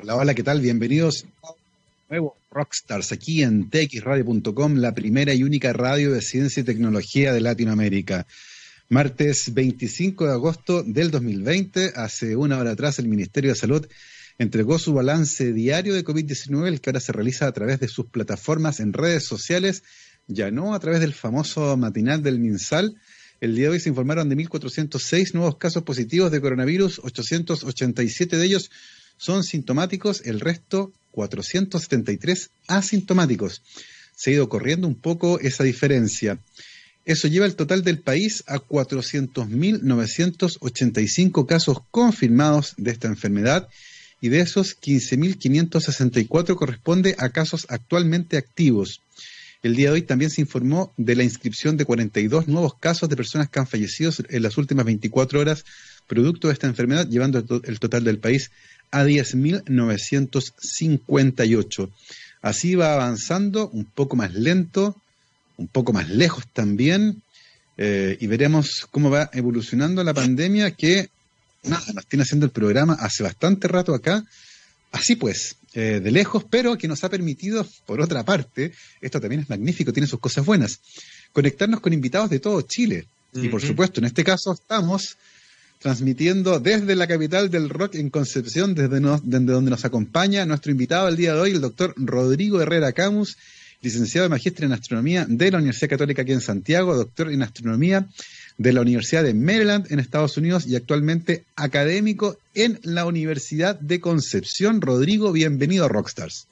Hola, hola, ¿qué tal? Bienvenidos a nuevo Rockstars aquí en txradio.com, la primera y única radio de ciencia y tecnología de Latinoamérica. Martes 25 de agosto del 2020, hace una hora atrás, el Ministerio de Salud entregó su balance diario de COVID-19, el que ahora se realiza a través de sus plataformas en redes sociales, ya no a través del famoso matinal del MinSal. El día de hoy se informaron de 1.406 nuevos casos positivos de coronavirus, 887 de ellos son sintomáticos, el resto 473 asintomáticos. Se ha ido corriendo un poco esa diferencia. Eso lleva el total del país a 400.985 casos confirmados de esta enfermedad y de esos 15.564 corresponde a casos actualmente activos. El día de hoy también se informó de la inscripción de 42 nuevos casos de personas que han fallecido en las últimas 24 horas producto de esta enfermedad, llevando el total del país a 10.958. Así va avanzando, un poco más lento, un poco más lejos también, eh, y veremos cómo va evolucionando la pandemia que nada, nos tiene haciendo el programa hace bastante rato acá. Así pues, eh, de lejos, pero que nos ha permitido, por otra parte, esto también es magnífico, tiene sus cosas buenas, conectarnos con invitados de todo Chile. Y por supuesto, en este caso estamos transmitiendo desde la capital del rock en Concepción, desde, donde nos acompaña nuestro invitado el día de hoy, el doctor Rodrigo Herrera Camus, licenciado de Magíster en Astronomía de la Universidad Católica aquí en Santiago, doctor en Astronomía de la Universidad de Maryland en Estados Unidos y actualmente académico en la Universidad de Concepción. Rodrigo, bienvenido a Rockstars.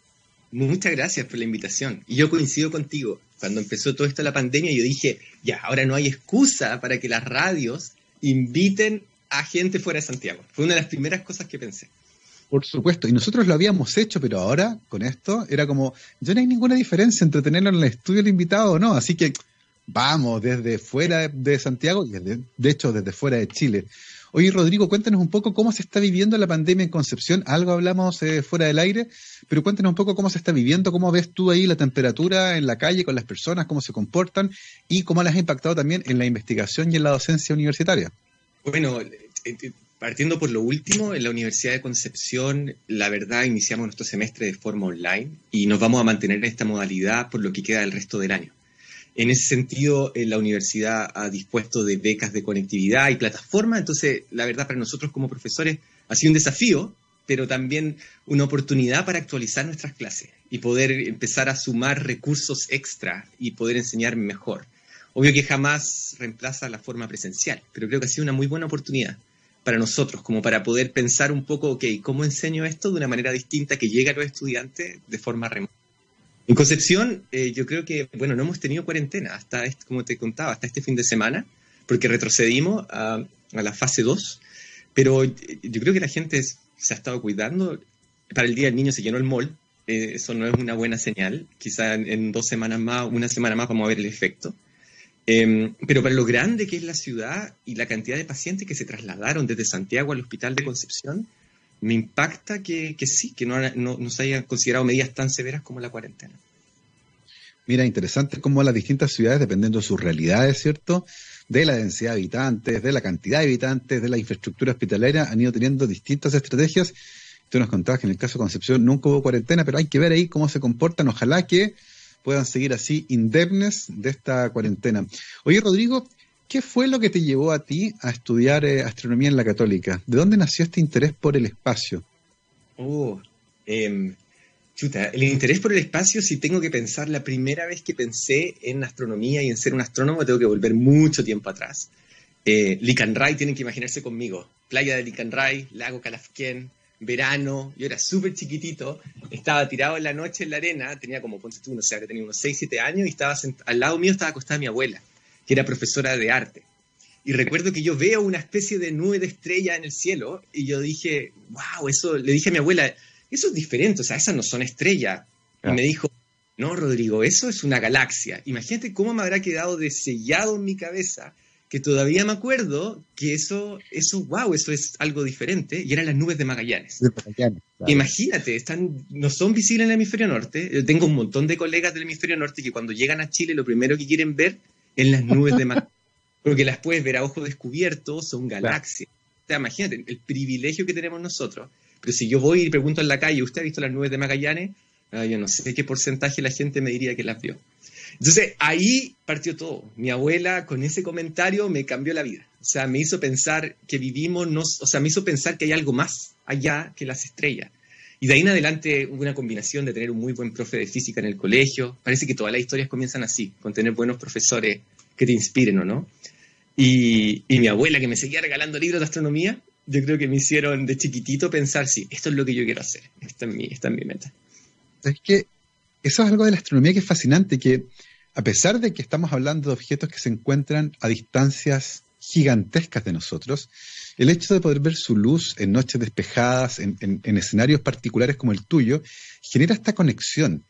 Muchas gracias por la invitación. Y yo coincido contigo. Cuando empezó todo esto la pandemia, yo dije, ya, ahora no hay excusa para que las radios inviten a gente fuera de Santiago. Fue una de las primeras cosas que pensé. Por supuesto, y nosotros lo habíamos hecho, pero ahora con esto era como, ya no hay ninguna diferencia entre tenerlo en el estudio el invitado o no, así que vamos desde fuera de Santiago y de hecho desde fuera de Chile. Oye, Rodrigo, cuéntanos un poco cómo se está viviendo la pandemia en Concepción. Algo hablamos eh, fuera del aire, pero cuéntanos un poco cómo se está viviendo, cómo ves tú ahí la temperatura en la calle con las personas, cómo se comportan y cómo las ha impactado también en la investigación y en la docencia universitaria. Bueno, partiendo por lo último, en la Universidad de Concepción, la verdad, iniciamos nuestro semestre de forma online y nos vamos a mantener en esta modalidad por lo que queda del resto del año. En ese sentido, eh, la universidad ha dispuesto de becas de conectividad y plataforma, entonces la verdad para nosotros como profesores ha sido un desafío, pero también una oportunidad para actualizar nuestras clases y poder empezar a sumar recursos extra y poder enseñar mejor. Obvio que jamás reemplaza la forma presencial, pero creo que ha sido una muy buena oportunidad para nosotros, como para poder pensar un poco, ok, ¿cómo enseño esto de una manera distinta que llegue a los estudiantes de forma remota? En Concepción, eh, yo creo que, bueno, no hemos tenido cuarentena hasta, este, como te contaba, hasta este fin de semana, porque retrocedimos a, la fase 2, pero yo creo que la gente se ha estado cuidando. Para el Día del Niño se llenó el mall, eh, eso no es una buena señal, quizá en, dos semanas más, una semana más vamos a ver el efecto. Em, pero para lo grande que es la ciudad y la cantidad de pacientes que se trasladaron desde Santiago al Hospital de Concepción, me impacta que, sí, que no, no, se hayan considerado medidas tan severas como la cuarentena. Mira, interesante cómo las distintas ciudades, dependiendo de sus realidades, ¿cierto? De la densidad de habitantes, de la cantidad de habitantes, de la infraestructura hospitalaria, han ido teniendo distintas estrategias. Tú nos contabas que en el caso de Concepción nunca hubo cuarentena, pero hay que ver ahí cómo se comportan. Ojalá que puedan seguir así indemnes de esta cuarentena. Oye, Rodrigo, ¿Qué fue lo que te llevó a ti a estudiar eh, astronomía en la católica? ¿De dónde nació este interés por el espacio? Oh, eh, chuta, el interés por el espacio, si tengo que pensar, la primera vez que pensé en astronomía y en ser un astrónomo, tengo que volver mucho tiempo atrás. Eh, Licanray, tienen que imaginarse conmigo. Playa de Licanray, lago Calafquén, verano, yo era súper chiquitito, estaba tirado en la noche en la arena, tenía como, ponte tú, no sé, tenía unos 6, 7 años y estaba al lado mío estaba acostada mi abuela que era profesora de arte. Y recuerdo que yo veo una especie de nube de estrella en el cielo y yo dije, wow, eso, le dije a mi abuela, eso es diferente, o sea, esas no son estrellas. Y me dijo, no, Rodrigo, eso es una galaxia. Imagínate cómo me habrá quedado desellado en mi cabeza que todavía me acuerdo que eso, eso, wow, eso es algo diferente, y eran las nubes de Magallanes. Imagínate, están, no son visibles en el hemisferio norte. Yo tengo un montón de colegas del hemisferio norte que cuando llegan a Chile lo primero que quieren ver en las nubes de mar. Porque las puedes ver a ojo descubierto, son galaxias. O sea, imagínate, el privilegio que tenemos nosotros Pero si yo voy y pregunto en la calle, ¿usted ha visto las nubes de Magallanes? Ah, yo no sé qué porcentaje la gente me diría que las vio. Entonces ahí partió todo. Mi abuela con ese comentario me cambió la vida. O sea, me hizo pensar que vivimos, no, o sea, me hizo pensar que hay algo más allá que las estrellas. Y de ahí en adelante hubo una combinación de tener un muy buen profe de física en el colegio. Parece que todas las historias comienzan así, con tener buenos profesores que te inspiren, ¿o no? Y, y mi abuela que me seguía regalando libros de astronomía, yo creo que me hicieron de chiquitito pensar, sí, esto es lo que yo quiero hacer, esta es mi, esta es mi meta. Es que eso es algo de la astronomía que es fascinante, que a pesar de que estamos hablando de objetos que se encuentran a distancias gigantescas de nosotros, el hecho de poder ver su luz en noches despejadas, en, escenarios particulares como el tuyo, genera esta conexión.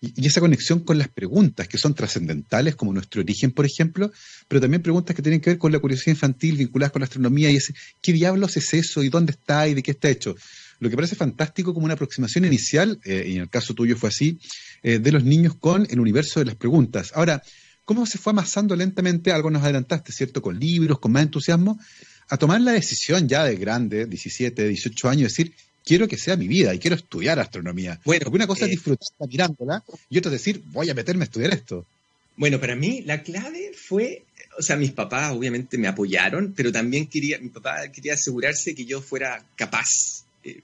Y, esa conexión con las preguntas que son trascendentales, como nuestro origen, por ejemplo, pero también preguntas que tienen que ver con la curiosidad infantil vinculadas con la astronomía y ese, ¿qué diablos es eso? ¿Y dónde está? ¿Y de qué está hecho? Lo que parece fantástico como una aproximación inicial, eh, y en el caso tuyo fue así, eh, de los niños con el universo de las preguntas. Ahora, ¿cómo se fue amasando lentamente? Algo nos adelantaste, ¿cierto? Con libros, con más entusiasmo, a tomar la decisión ya de grande, 17, 18 años, decir, quiero que sea mi vida y quiero estudiar astronomía. Bueno, Porque una cosa es eh, disfrutarla mirándola y otra es decir, voy a meterme a estudiar esto. Bueno, para mí la clave fue, o sea, mis papás obviamente me apoyaron, pero también quería, mi papá quería asegurarse que yo fuera capaz eh,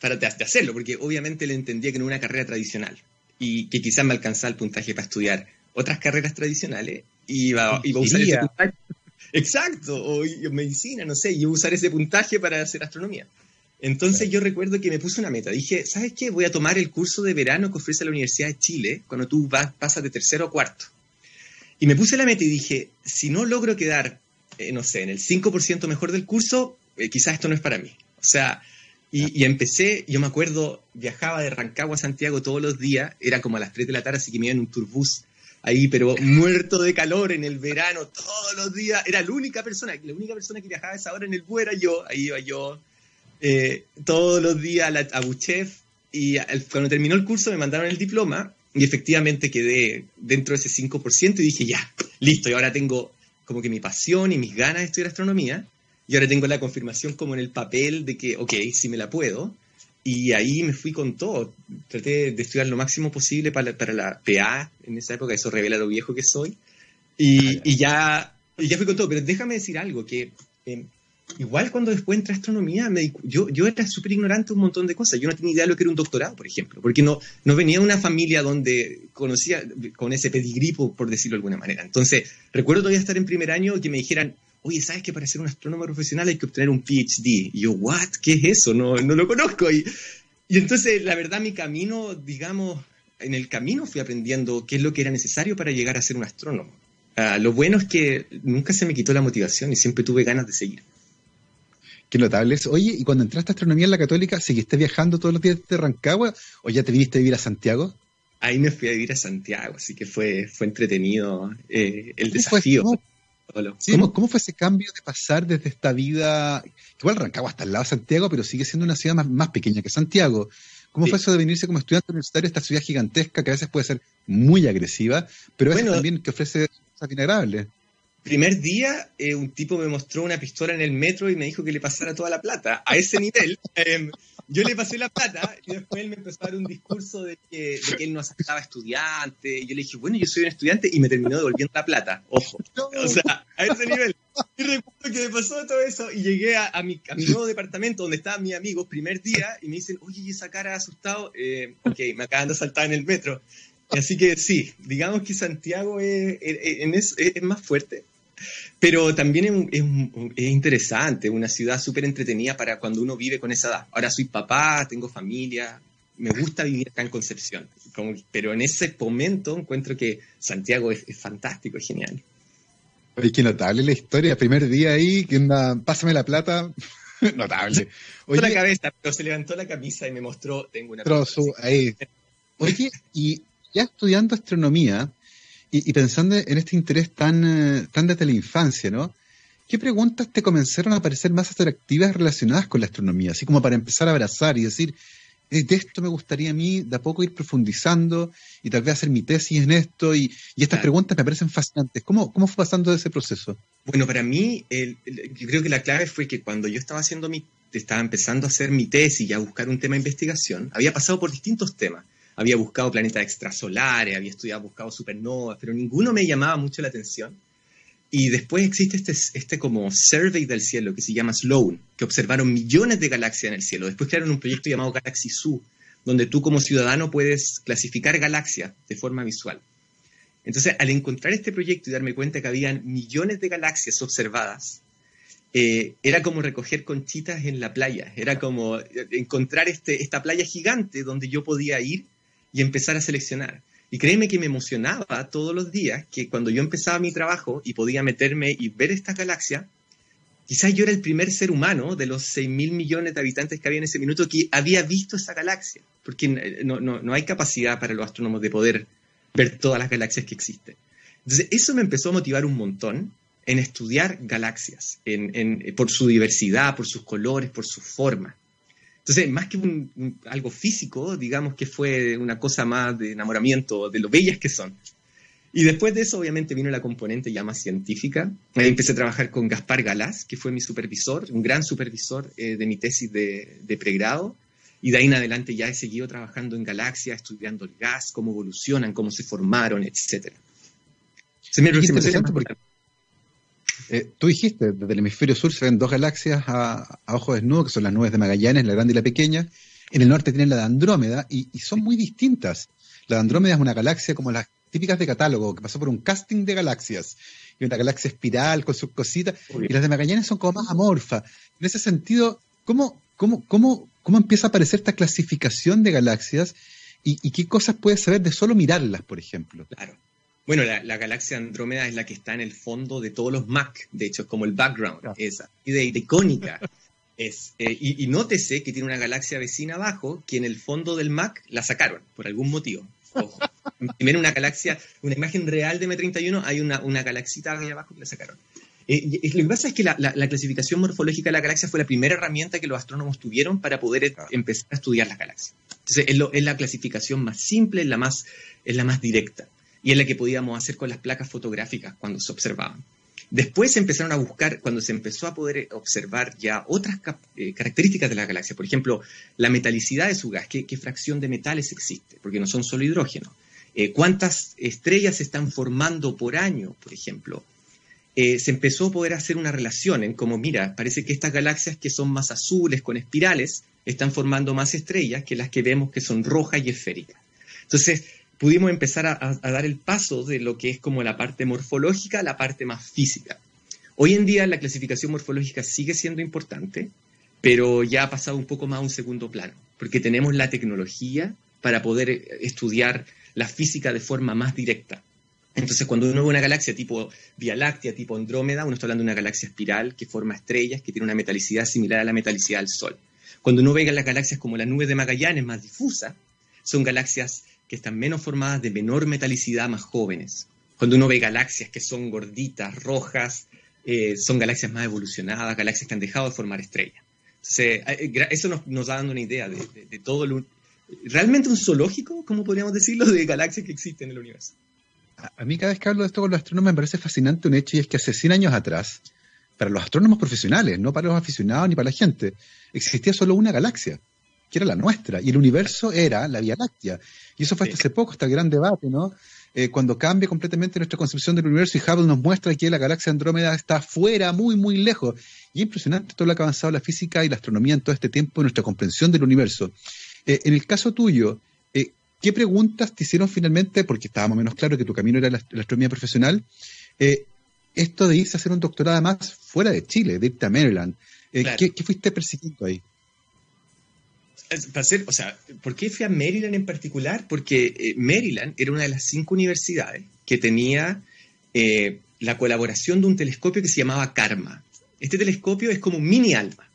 para de, hacerlo, porque obviamente él entendía que no era una carrera tradicional y que quizás me alcanzaba el puntaje para estudiar otras carreras tradicionales y iba, iba a usar ese puntaje. Exacto, o, medicina, no sé, y iba a usar ese puntaje para hacer astronomía. Entonces yo recuerdo que me puse una meta. Dije, ¿sabes qué? Voy a tomar el curso de verano que ofrece la Universidad de Chile cuando tú vas, pasas de tercero a cuarto. Y me puse la meta y dije, si no logro quedar, eh, no sé, en el 5% mejor del curso, eh, quizás esto no es para mí. O sea, y, empecé, yo me acuerdo, viajaba de Rancagua a Santiago todos los días, era como a las 3 de la tarde, así que me iba en un turbús ahí, pero muerto de calor en el verano, todos los días. Era la única persona, la única persona que viajaba a esa hora en el bus era yo, ahí iba yo, eh, todos los días a, la, Buchef, y cuando terminó el curso me mandaron el diploma y efectivamente quedé dentro de ese 5% y dije, ya, listo, y ahora tengo como que mi pasión y mis ganas de estudiar astronomía y ahora tengo la confirmación como en el papel de que, ok, sí me la puedo. Y ahí me fui con todo. Traté de estudiar lo máximo posible para, para la PA en esa época, eso revela lo viejo que soy. Y, y ya, y ya fui con todo. Pero déjame decir algo, que eh, igual cuando después entré a astronomía, me, yo, yo era súper ignorante de un montón de cosas. Yo no tenía idea de lo que era un doctorado, por ejemplo, porque no, no venía de una familia donde conocía con ese pedigrí, por decirlo de alguna manera. Entonces, recuerdo todavía estar en primer año que me dijeran, oye, ¿sabes que para ser un astrónomo profesional hay que obtener un PhD? Y yo, ¿what? ¿Qué es eso? No, no lo conozco. Y, y entonces, la verdad, mi camino, digamos, en el camino fui aprendiendo qué es lo que era necesario para llegar a ser un astrónomo. Ah, lo bueno es que nunca se me quitó la motivación y siempre tuve ganas de seguir. Qué notable es. Oye, ¿y cuando entraste a astronomía en la Católica, seguiste viajando todos los días de Rancagua o ya te viniste a vivir a Santiago? Ahí me fui a vivir a Santiago, así que fue, fue entretenido eh, el desafío. ¿Cómo, fue ese cambio de pasar desde esta vida, igual Rancagua hasta el lado de Santiago, pero sigue siendo una ciudad más, pequeña que Santiago? ¿Cómo fue eso de venirse como estudiante universitario a esta ciudad gigantesca que a veces puede ser muy agresiva, pero a veces también que ofrece cosas inagradables? Primer día, eh, un tipo me mostró una pistola en el metro y me dijo que le pasara toda la plata. A ese nivel, em, yo le pasé la plata y después él me empezó a dar un discurso de que, él no aceptaba estudiante. Y yo le dije, bueno, yo soy un estudiante y me terminó devolviendo la plata. Ojo. O sea, a ese nivel. Y recuerdo que me pasó todo eso y llegué a, mi, nuevo departamento donde estaban mis amigos, primer día, y me dicen, oye, ¿y esa cara asustado? Eh, ok, me acaban de saltar en el metro. Así que sí, digamos que Santiago es, es más fuerte, pero también es, interesante, una ciudad súper entretenida para cuando uno vive con esa edad. Ahora soy papá, tengo familia, me gusta vivir acá en Concepción, pero en ese momento encuentro que Santiago es, fantástico, es genial. Oye, qué notable la historia, primer día ahí, que anda, pásame la plata, notable. Oye, la cabeza, pero se levantó la camisa y me mostró, tengo una... Trozo, ahí. Oye, y ya estudiando astronomía, y, pensando en este interés tan, eh, tan desde la infancia, ¿no? ¿Qué preguntas te comenzaron a parecer más atractivas relacionadas con la astronomía? Así como para empezar a abrazar y decir, eh, de esto me gustaría a mí de a poco ir profundizando y tal vez hacer mi tesis en esto y, estas preguntas me parecen fascinantes. ¿Cómo, ¿Cómo fue pasando ese proceso? Bueno, para mí yo creo que la clave fue que cuando yo estaba haciendo mi estaba empezando a hacer mi tesis y a buscar un tema de investigación, había pasado por distintos temas. Había buscado planetas extrasolares, había estudiado, buscado supernovas, pero ninguno me llamaba mucho la atención. Y después existe este, este como survey del cielo que se llama Sloan, que observaron millones de galaxias en el cielo. Después crearon un proyecto llamado Galaxy Zoo, donde tú como ciudadano puedes clasificar galaxias de forma visual. Entonces, al encontrar este proyecto y darme cuenta que habían millones de galaxias observadas, eh, era como recoger conchitas en la playa, era como encontrar este, esta playa gigante donde yo podía ir y empezar a seleccionar. Y créeme que me emocionaba todos los días que cuando yo empezaba mi trabajo y podía meterme y ver esta galaxia, quizás yo era el primer ser humano de los 6 mil millones de habitantes que había en ese minuto que había visto esa galaxia, porque no, no, no hay capacidad para los astrónomos de poder ver todas las galaxias que existen. Entonces, eso me empezó a motivar un montón en estudiar galaxias, en, por su diversidad, por sus colores, por su forma. Entonces, más que algo físico, digamos que fue una cosa más de enamoramiento de lo bellas que son. Y después de eso, obviamente, vino la componente ya más científica. Ahí empecé a trabajar con Gaspar Galás, que fue mi supervisor, un gran supervisor eh, de mi tesis de, de, pregrado. Y de ahí en adelante ya he seguido trabajando en galaxias, estudiando el gas, cómo evolucionan, cómo se formaron, etc. Se me porque eh, tú dijiste, desde el hemisferio sur se ven dos galaxias a, ojo desnudo, que son las nubes de Magallanes, la grande y la pequeña. En el norte tienen la de Andrómeda y, son muy distintas. La de Andrómeda es una galaxia como las típicas de catálogo, que pasó por un casting de galaxias. Y una galaxia espiral con sus cositas. Y las de Magallanes son como más amorfas. En ese sentido, ¿cómo, cómo, cómo, cómo empieza a aparecer esta clasificación de galaxias? Y, ¿Y qué cosas puedes saber de solo mirarlas, por ejemplo? Claro. Bueno, la, galaxia Andrómeda es la que está en el fondo de todos los Mac, de hecho, es como el background, esa, y de, icónica. Es, eh, y, nótese que tiene una galaxia vecina abajo que en el fondo del Mac la sacaron, por algún motivo. Ojo. Primero una galaxia, una imagen real de M31, hay una, una galaxita ahí abajo que la sacaron. Eh, lo que pasa es que la, clasificación morfológica de la galaxia fue la primera herramienta que los astrónomos tuvieron para poder empezar a estudiar las galaxias. Entonces, es, es, la clasificación más simple, la más, es la más directa y es la que podíamos hacer con las placas fotográficas cuando se observaban. Después se empezaron a buscar, cuando se empezó a poder observar ya otras eh, características de la galaxia, por ejemplo, la metalicidad de su gas, qué, fracción de metales existe, porque no son solo hidrógeno, eh, cuántas estrellas se están formando por año, por ejemplo. Eh, se empezó a poder hacer una relación en como, mira, parece que estas galaxias que son más azules, con espirales, están formando más estrellas que las que vemos que son rojas y esféricas. Entonces, pudimos empezar a, dar el paso de lo que es como la parte morfológica a la parte más física. Hoy en día la clasificación morfológica sigue siendo importante, pero ya ha pasado un poco más a un segundo plano, porque tenemos la tecnología para poder estudiar la física de forma más directa. Entonces, cuando uno ve una galaxia tipo Vía Láctea, tipo Andrómeda, uno está hablando de una galaxia espiral que forma estrellas, que tiene una metalicidad similar a la metalicidad del Sol. Cuando uno ve las galaxias como la nube de Magallanes, más difusa, son galaxias que están menos formadas, de menor metalicidad, más jóvenes. Cuando uno ve galaxias que son gorditas, rojas, eh, son galaxias más evolucionadas, galaxias que han dejado de formar estrellas. Eh, eh, eso nos, da dando una idea de, todo lo... Realmente un zoológico, como podríamos decirlo, de galaxias que existen en el universo. A, mí cada vez que hablo de esto con los astrónomos me parece fascinante un hecho y es que hace 100 años atrás, para los astrónomos profesionales, no para los aficionados ni para la gente, existía solo una galaxia que era la nuestra, y el universo era la Vía Láctea. Y eso fue hasta hace poco, hasta el gran debate, ¿no? Eh, cuando cambia completamente nuestra concepción del universo y Hubble nos muestra que la galaxia Andrómeda está fuera, muy, muy lejos. Y es impresionante todo lo que ha avanzado la física y la astronomía en todo este tiempo, nuestra comprensión del universo. Eh, en el caso tuyo, eh, ¿qué preguntas te hicieron finalmente? Porque estábamos menos claro que tu camino era la, astronomía profesional. esto de irse a hacer un doctorado más fuera de Chile, de irte a Maryland. ¿qué, ¿Qué fuiste persiguiendo ahí? Para ser, o sea, ¿por qué fui a Maryland en particular? Porque eh, Maryland era una de las cinco universidades que tenía eh, la colaboración de un telescopio que se llamaba Karma. Este telescopio es como un mini ALMA.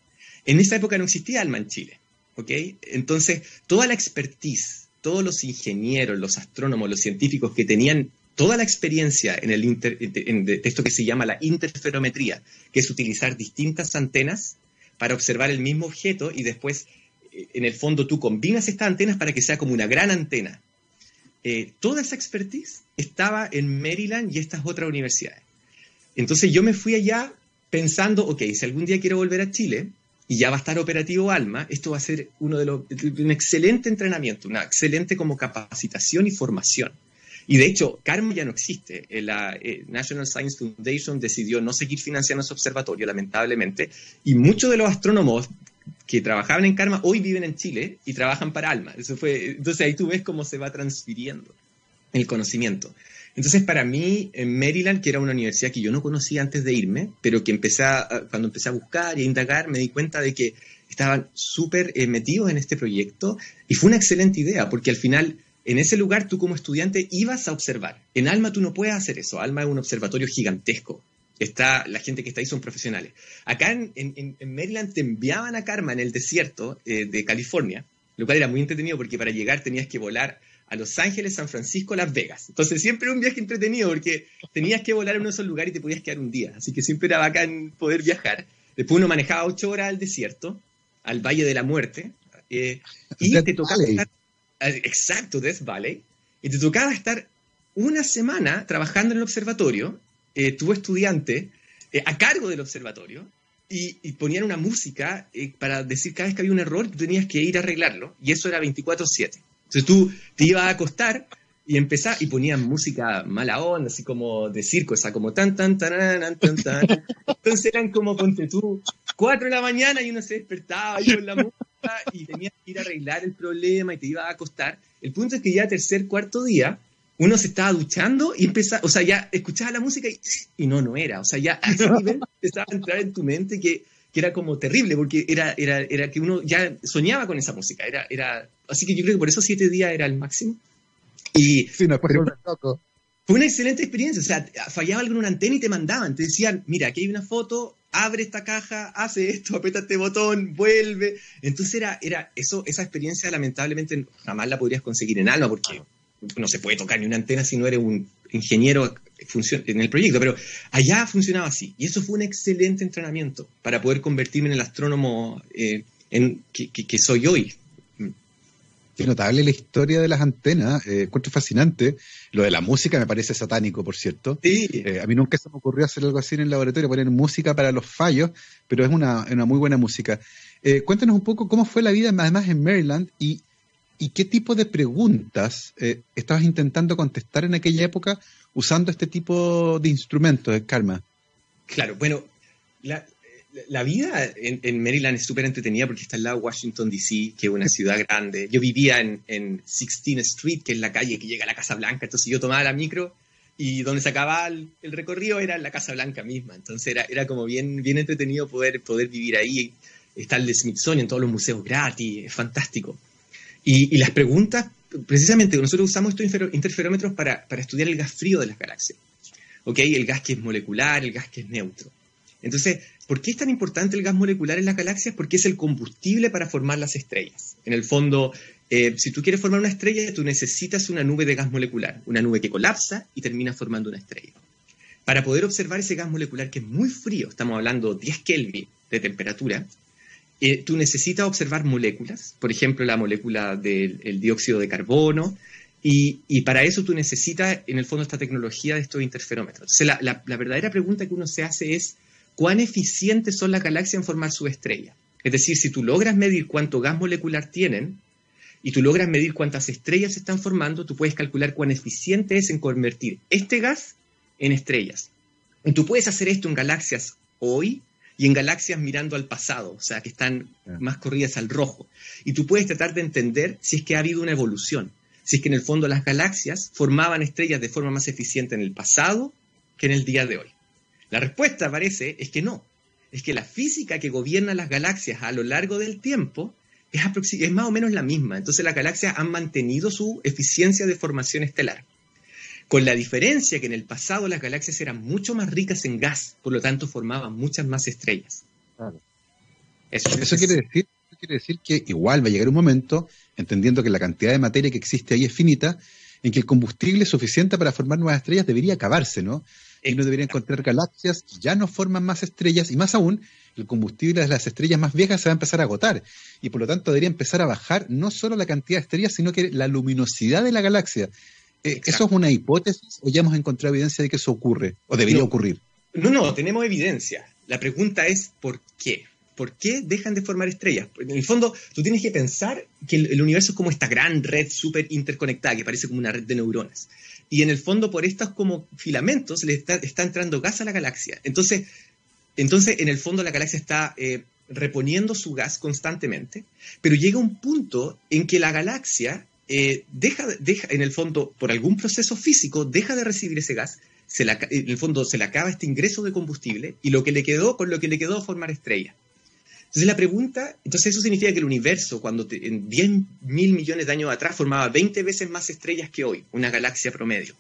En esa época no existía ALMA en Chile, ¿ok? Entonces, toda la expertise, todos los ingenieros, los astrónomos, los científicos que tenían toda la experiencia en, el en esto que se llama la interferometría, que es utilizar distintas antenas para observar el mismo objeto y después en el fondo tú combinas estas antenas para que sea como una gran antena. Eh, toda esa expertise estaba en Maryland y estas otras universidades. Entonces yo me fui allá pensando, ok, si algún día quiero volver a Chile, y ya va a estar operativo ALMA, esto va a ser uno de los, un excelente entrenamiento, una excelente como capacitación y formación. Y de hecho, Karma ya no existe. Eh, la eh, National Science Foundation decidió no seguir financiando ese observatorio, lamentablemente, y muchos de los astrónomos que trabajaban en Karma hoy viven en Chile y trabajan para ALMA. Eso fue, entonces ahí tú ves cómo se va transfiriendo el conocimiento. Entonces, para mí, en Maryland, que era una universidad que yo no conocía antes de irme, pero que empecé cuando empecé a buscar y a indagar, me di cuenta de que estaban súper eh, metidos en este proyecto y fue una excelente idea, porque al final, en ese lugar, tú como estudiante ibas a observar. En Alma tú no puedes hacer eso. Alma es un observatorio gigantesco. Está, la gente que está ahí son profesionales. Acá en, Maryland te enviaban a Karma en el desierto eh, de California, lo cual era muy entretenido porque para llegar tenías que volar a Los Ángeles, San Francisco, Las Vegas. Entonces siempre era un viaje entretenido porque tenías que volar a uno de esos lugares y te podías quedar un día. Así que siempre era bacán poder viajar. Después uno manejaba ocho horas al desierto, al Valle de la Muerte, eh, y te tocaba estar, eh, exacto, Death Valley, y te tocaba estar una semana trabajando en el observatorio, eh, tu estudiante, eh, a cargo del observatorio, y, y ponían una música para decir cada vez que había un error, tú tenías que ir a arreglarlo, y eso era 24/7. Entonces tú te ibas a acostar y empezaba y ponían música mala onda, así como de circo, esa como tan, tan, tan, tan, tan. Entonces eran como, ponte tú, cuatro de la mañana y uno se despertaba y con la música y tenías que ir a arreglar el problema y te ibas a acostar. El punto es que ya tercer, cuarto día, uno se estaba duchando y empezaba, o sea, ya escuchaba la música y, y no, no era. O sea, ya a ese nivel empezaba a entrar en tu mente que que era como terrible, porque era, era, era que uno ya soñaba con esa música. Era, era, así que yo creo que por eso siete días era el máximo. Y sí, no, loco. Fue una excelente experiencia, o sea, fallaba algo en una antena y te mandaban, te decían, mira, aquí hay una foto, abre esta caja, hace esto, aprieta este botón, vuelve. Entonces era, era eso, esa experiencia lamentablemente jamás la podrías conseguir en Alma porque no se puede tocar ni una antena si no eres un ingeniero en el proyecto, pero allá funcionaba así. Y eso fue un excelente entrenamiento para poder convertirme en el astrónomo eh, en, que, soy hoy. Es notable la historia de las antenas, eh, encuentro fascinante. Lo de la música me parece satánico, por cierto. Sí. Eh, a mí nunca se me ocurrió hacer algo así en el laboratorio, poner música para los fallos, pero es una, una muy buena música. Eh, cuéntanos un poco cómo fue la vida, además, en Maryland y, y qué tipo de preguntas estabas intentando contestar en aquella época usando este tipo de instrumentos de karma. Claro, bueno, la, vida en, Maryland es súper entretenida porque está al lado de Washington, D.C., que es una ciudad grande. Yo vivía en, en 16th Street, que es la calle que llega a la Casa Blanca, entonces yo tomaba la micro y donde se acababa el, recorrido era la Casa Blanca misma. Entonces era, era como bien, bien entretenido poder, poder vivir ahí. Está el de Smithsonian, todos los museos gratis, es fantástico. Y, las preguntas precisamente nosotros usamos estos interferómetros para, estudiar el gas frío de las galaxias. ¿Ok? El gas que es molecular, el gas que es neutro. Entonces, ¿por qué es tan importante el gas molecular en las galaxias? Porque es el combustible para formar las estrellas. En el fondo, eh, si tú quieres formar una estrella, tú necesitas una nube de gas molecular, una nube que colapsa y termina formando una estrella. Para poder observar ese gas molecular que es muy frío, estamos hablando 10 Kelvin de temperatura, eh, tú necesitas observar moléculas, por ejemplo, la molécula del dióxido de carbono, y, para eso tú necesitas, en el fondo, esta tecnología de estos interferómetros. La, verdadera pregunta que uno se hace es, ¿cuán eficientes son las galaxias en formar su estrella? Es decir, si tú logras medir cuánto gas molecular tienen y tú logras medir cuántas estrellas se están formando, tú puedes calcular cuán eficiente es en convertir este gas en estrellas. Y tú puedes hacer esto en galaxias hoy y en galaxias mirando al pasado, o sea, que están más corridas al rojo. Y tú puedes tratar de entender si es que ha habido una evolución, si es que en el fondo las galaxias formaban estrellas de forma más eficiente en el pasado que en el día de hoy. La respuesta parece es que no, es que la física que gobierna las galaxias a lo largo del tiempo es, es más o menos la misma. Entonces las galaxias han mantenido su eficiencia de formación estelar con la diferencia que en el pasado las galaxias eran mucho más ricas en gas, por lo tanto formaban muchas más estrellas. Eso, quiere decir, quiere decir que igual va a llegar un momento, entendiendo que la cantidad de materia que existe ahí es finita, en que el combustible suficiente para formar nuevas estrellas debería acabarse, ¿no? Y uno debería encontrar galaxias que ya no forman más estrellas, y más aún, el combustible de las estrellas más viejas se va a empezar a agotar, y por lo tanto debería empezar a bajar no solo la cantidad de estrellas, sino que la luminosidad de la galaxia. Eh, ¿Eso es una hipótesis o ya hemos encontrado evidencia de que eso ocurre o debería ocurrir? No, no, tenemos evidencia. La pregunta es ¿por qué? ¿Por qué dejan de formar estrellas? En el fondo, tú tienes que pensar que el, universo es como esta gran red súper interconectada, que parece como una red de neuronas. Y en el fondo, por estos como filamentos, le está, entrando gas a la galaxia. Entonces, entonces, en el fondo, la galaxia está eh, reponiendo su gas constantemente, pero llega un punto en que la galaxia eh, deja, en el fondo, por algún proceso físico, deja de recibir ese gas en el fondo se le acaba este ingreso de combustible y lo que le quedó, con lo que le quedó formar estrella. Entonces la pregunta, entonces eso significa que el universo, cuando en 10 mil millones de años atrás formaba 20 veces más estrellas que hoy, una galaxia promedio.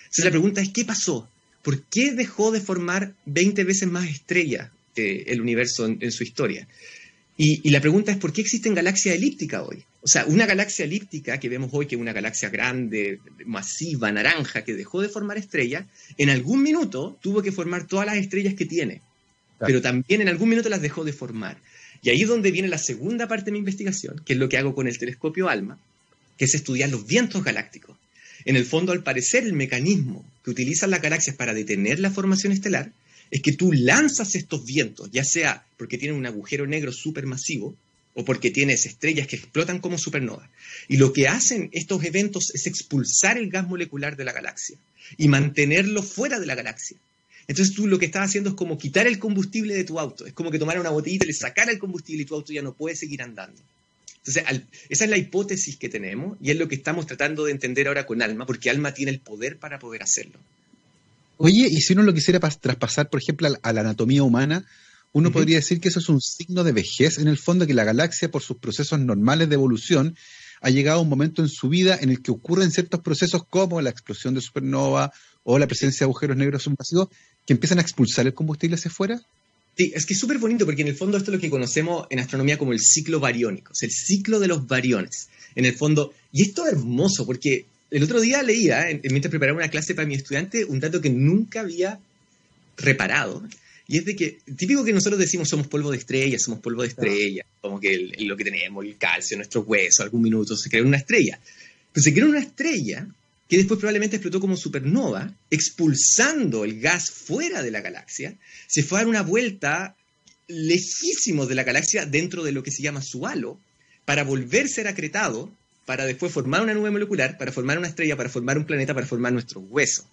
Entonces la pregunta es, ¿qué pasó? ¿Por qué dejó de formar 20 veces más estrellas eh, el universo en, su historia? Y, y, la pregunta es, ¿por qué existen galaxias elípticas hoy? O sea, una galaxia elíptica que vemos hoy, que es una galaxia grande, masiva, naranja, que dejó de formar estrellas, en algún minuto tuvo que formar todas las estrellas que tiene, pero también en algún minuto las dejó de formar. Y ahí es donde viene la segunda parte de mi investigación, que es lo que hago con el telescopio ALMA, que es estudiar los vientos galácticos. En el fondo, al parecer, el mecanismo que utilizan las galaxias para detener la formación estelar es que tú lanzas estos vientos, ya sea porque tienen un agujero negro supermasivo, o porque tienes estrellas que explotan como supernovas. Y lo que hacen estos eventos es expulsar el gas molecular de la galaxia y mantenerlo fuera de la galaxia. Entonces tú lo que estás haciendo es como quitar el combustible de tu auto. Es como que tomar una botellita y le sacar el combustible y tu auto ya no puede seguir andando. Entonces, esa es la hipótesis que tenemos y es lo que estamos tratando de entender ahora con Alma, porque Alma tiene el poder para poder hacerlo. Oye, y si uno lo quisiera traspasar, por ejemplo, a la anatomía humana, uno podría decir que eso es un signo de vejez, en el fondo, que la galaxia, por sus procesos normales de evolución, ha llegado a un momento en su vida en el que ocurren ciertos procesos como la explosión de supernova o la presencia de agujeros negros supermasivos que empiezan a expulsar el combustible hacia afuera. Sí, es que es súper bonito porque en el fondo esto es lo que conocemos en astronomía como el ciclo bariónico, es el ciclo de los bariones. En el fondo, y esto es hermoso porque el otro día leía, mientras preparaba una clase para mi estudiante, un dato que nunca había reparado, y es de que, típico que nosotros decimos somos polvo de estrella, somos polvo de estrella, como que lo que tenemos, el calcio, nuestro hueso, algún minuto se crea una estrella. Pues se creó una estrella que después probablemente explotó como supernova, expulsando el gas fuera de la galaxia, se fue a dar una vuelta lejísimo de la galaxia dentro de lo que se llama su halo, para volver a ser acretado, para después formar una nube molecular, para formar una estrella, para formar un planeta, para formar nuestro hueso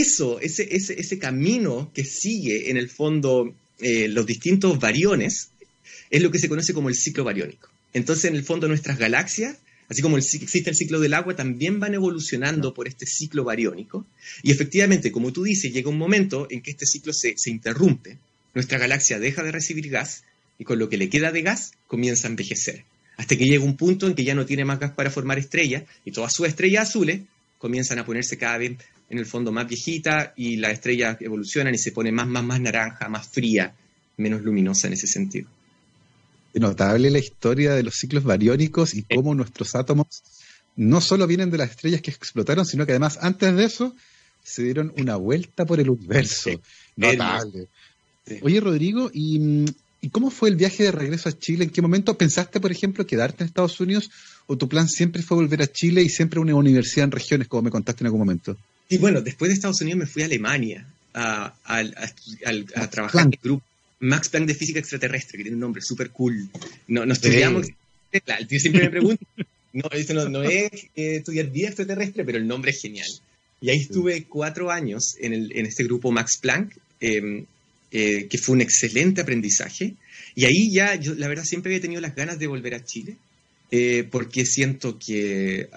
eso, ese, ese, ese camino que sigue en el fondo eh, los distintos variones, es lo que se conoce como el ciclo bariónico. Entonces, en el fondo, nuestras galaxias, así como existe el ciclo del agua, también van evolucionando por este ciclo bariónico. Y efectivamente, como tú dices, llega un momento en que este ciclo se, se interrumpe, nuestra galaxia deja de recibir gas y con lo que le queda de gas comienza a envejecer. Hasta que llega un punto en que ya no tiene más gas para formar estrellas y todas sus estrellas azules comienzan a ponerse cada vez en el fondo más viejita y las estrellas evolucionan y se pone más, más, más naranja, más fría, menos luminosa en ese sentido. Notable la historia de los ciclos bariónicos y cómo nuestros átomos no solo vienen de las estrellas que explotaron, sino que además antes de eso se dieron una vuelta por el universo. Notable. Oye, Rodrigo, ¿y, ¿y cómo fue el viaje de regreso a Chile? ¿En qué momento pensaste, por ejemplo, quedarte en Estados Unidos o tu plan siempre fue volver a Chile y siempre una universidad en regiones, como me contaste en algún momento? Y bueno, después de Estados Unidos me fui a Alemania a, trabajar en el grupo Max Planck de Física Extraterrestre, que tiene un nombre súper cool. No, no estudiamos. El tío siempre me pregunta. No, esto no, es eh, estudiar vida extraterrestre, pero el nombre es genial. Y ahí estuve cuatro años en, el, en este grupo Max Planck, em, eh, que fue un excelente aprendizaje. Y ahí ya, yo la verdad siempre había tenido las ganas de volver a Chile, eh, porque siento que,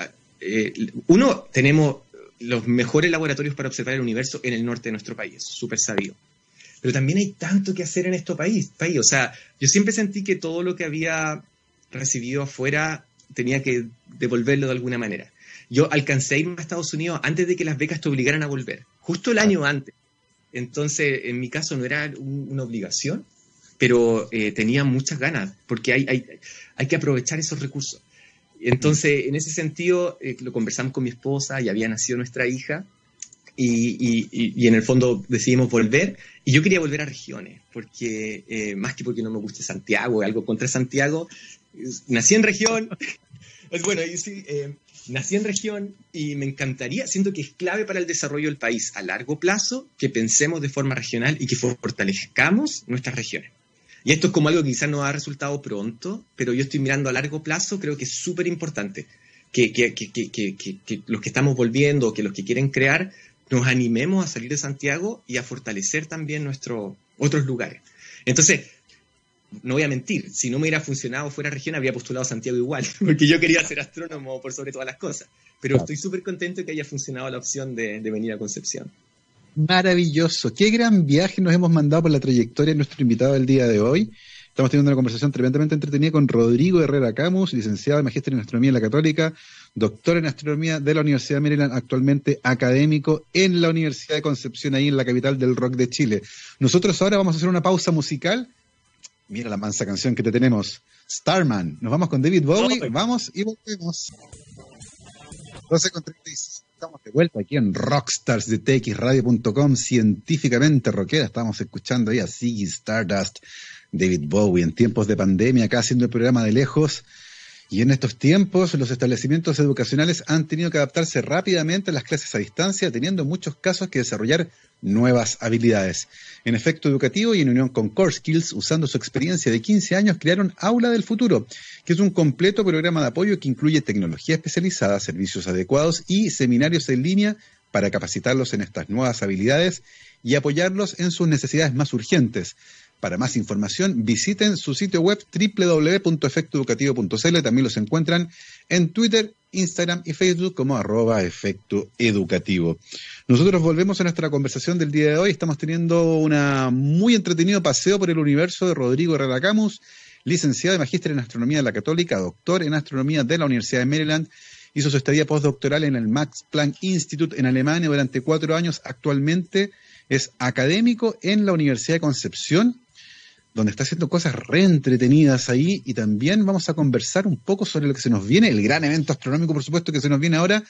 uno, tenemos los mejores laboratorios para observar el universo en el norte de nuestro país, súper sabido. Pero también hay tanto que hacer en este país, país. O sea, yo siempre sentí que todo lo que había recibido afuera tenía que devolverlo de alguna manera. Yo alcancé a irme a Estados Unidos antes de que las becas te obligaran a volver, justo el año antes. Entonces, en mi caso no era una obligación, pero eh, tenía muchas ganas, porque hay, hay, hay que aprovechar esos recursos. Entonces, en ese sentido, eh, lo conversamos con mi esposa, y había nacido nuestra hija, y, en el fondo decidimos volver. Y yo quería volver a regiones, porque eh, más que porque no me guste Santiago, algo contra Santiago, nací en región. es bueno, eh, nací en región y me encantaría, siento que es clave para el desarrollo del país a largo plazo que pensemos de forma regional y que fortalezcamos nuestras regiones. Y esto es como algo que quizás no ha resultado pronto, pero yo estoy mirando a largo plazo, creo que es súper importante que, que, los que estamos volviendo, que los que quieren crear, nos animemos a salir de Santiago y a fortalecer también nuestros otros lugares. Entonces, no voy a mentir, si no me hubiera funcionado fuera región, habría postulado a Santiago igual, porque yo quería ser astrónomo por sobre todas las cosas. Pero estoy súper contento de que haya funcionado la opción de venir a Concepción. Maravilloso. Qué gran viaje nos hemos mandado por la trayectoria de nuestro invitado del día de hoy. Estamos teniendo una conversación tremendamente entretenida con Rodrigo Herrera Camus, licenciado en Magíster en Astronomía en la Católica, doctor en Astronomía de la Universidad de Maryland, actualmente académico en la Universidad de Concepción, ahí en la capital del rock de Chile. Nosotros ahora vamos a hacer una pausa musical. Mira la mansa canción que te tenemos. Starman. Nos vamos con David Bowie. Vamos y volvemos. 12 con 36. Estamos de vuelta aquí en Rockstars de txradio.com, científicamente rockera. Estamos escuchando ahí a Ziggy Stardust, David Bowie, en tiempos de pandemia, acá haciendo el programa de lejos. Y en estos tiempos, los establecimientos educacionales han tenido que adaptarse rápidamente a las clases a distancia, teniendo en muchos casos que desarrollar nuevas habilidades. En efecto educativo y en unión con Core Skills, usando su experiencia de 15 años, crearon Aula del Futuro, que es un completo programa de apoyo que incluye tecnología especializada, servicios adecuados y seminarios en línea para capacitarlos en estas nuevas habilidades y apoyarlos en sus necesidades más urgentes. Para más información, visiten su sitio web www.efectoeducativo.cl. También los encuentran en Twitter, Instagram y Facebook como arroba efecto. Nosotros volvemos a nuestra conversación del día de hoy. Estamos teniendo un muy entretenido paseo por el universo de Rodrigo Herrera Camus, licenciado y magíster en astronomía de la Católica, doctor en astronomía de la Universidad de Maryland. Hizo su estadía postdoctoral en el Max Planck Institute en Alemania durante cuatro años. Actualmente es académico en la Universidad de Concepción donde está haciendo cosas reentretenidas ahí y también vamos a conversar un poco sobre lo que se nos viene, el gran evento astronómico, por supuesto, que se nos viene ahora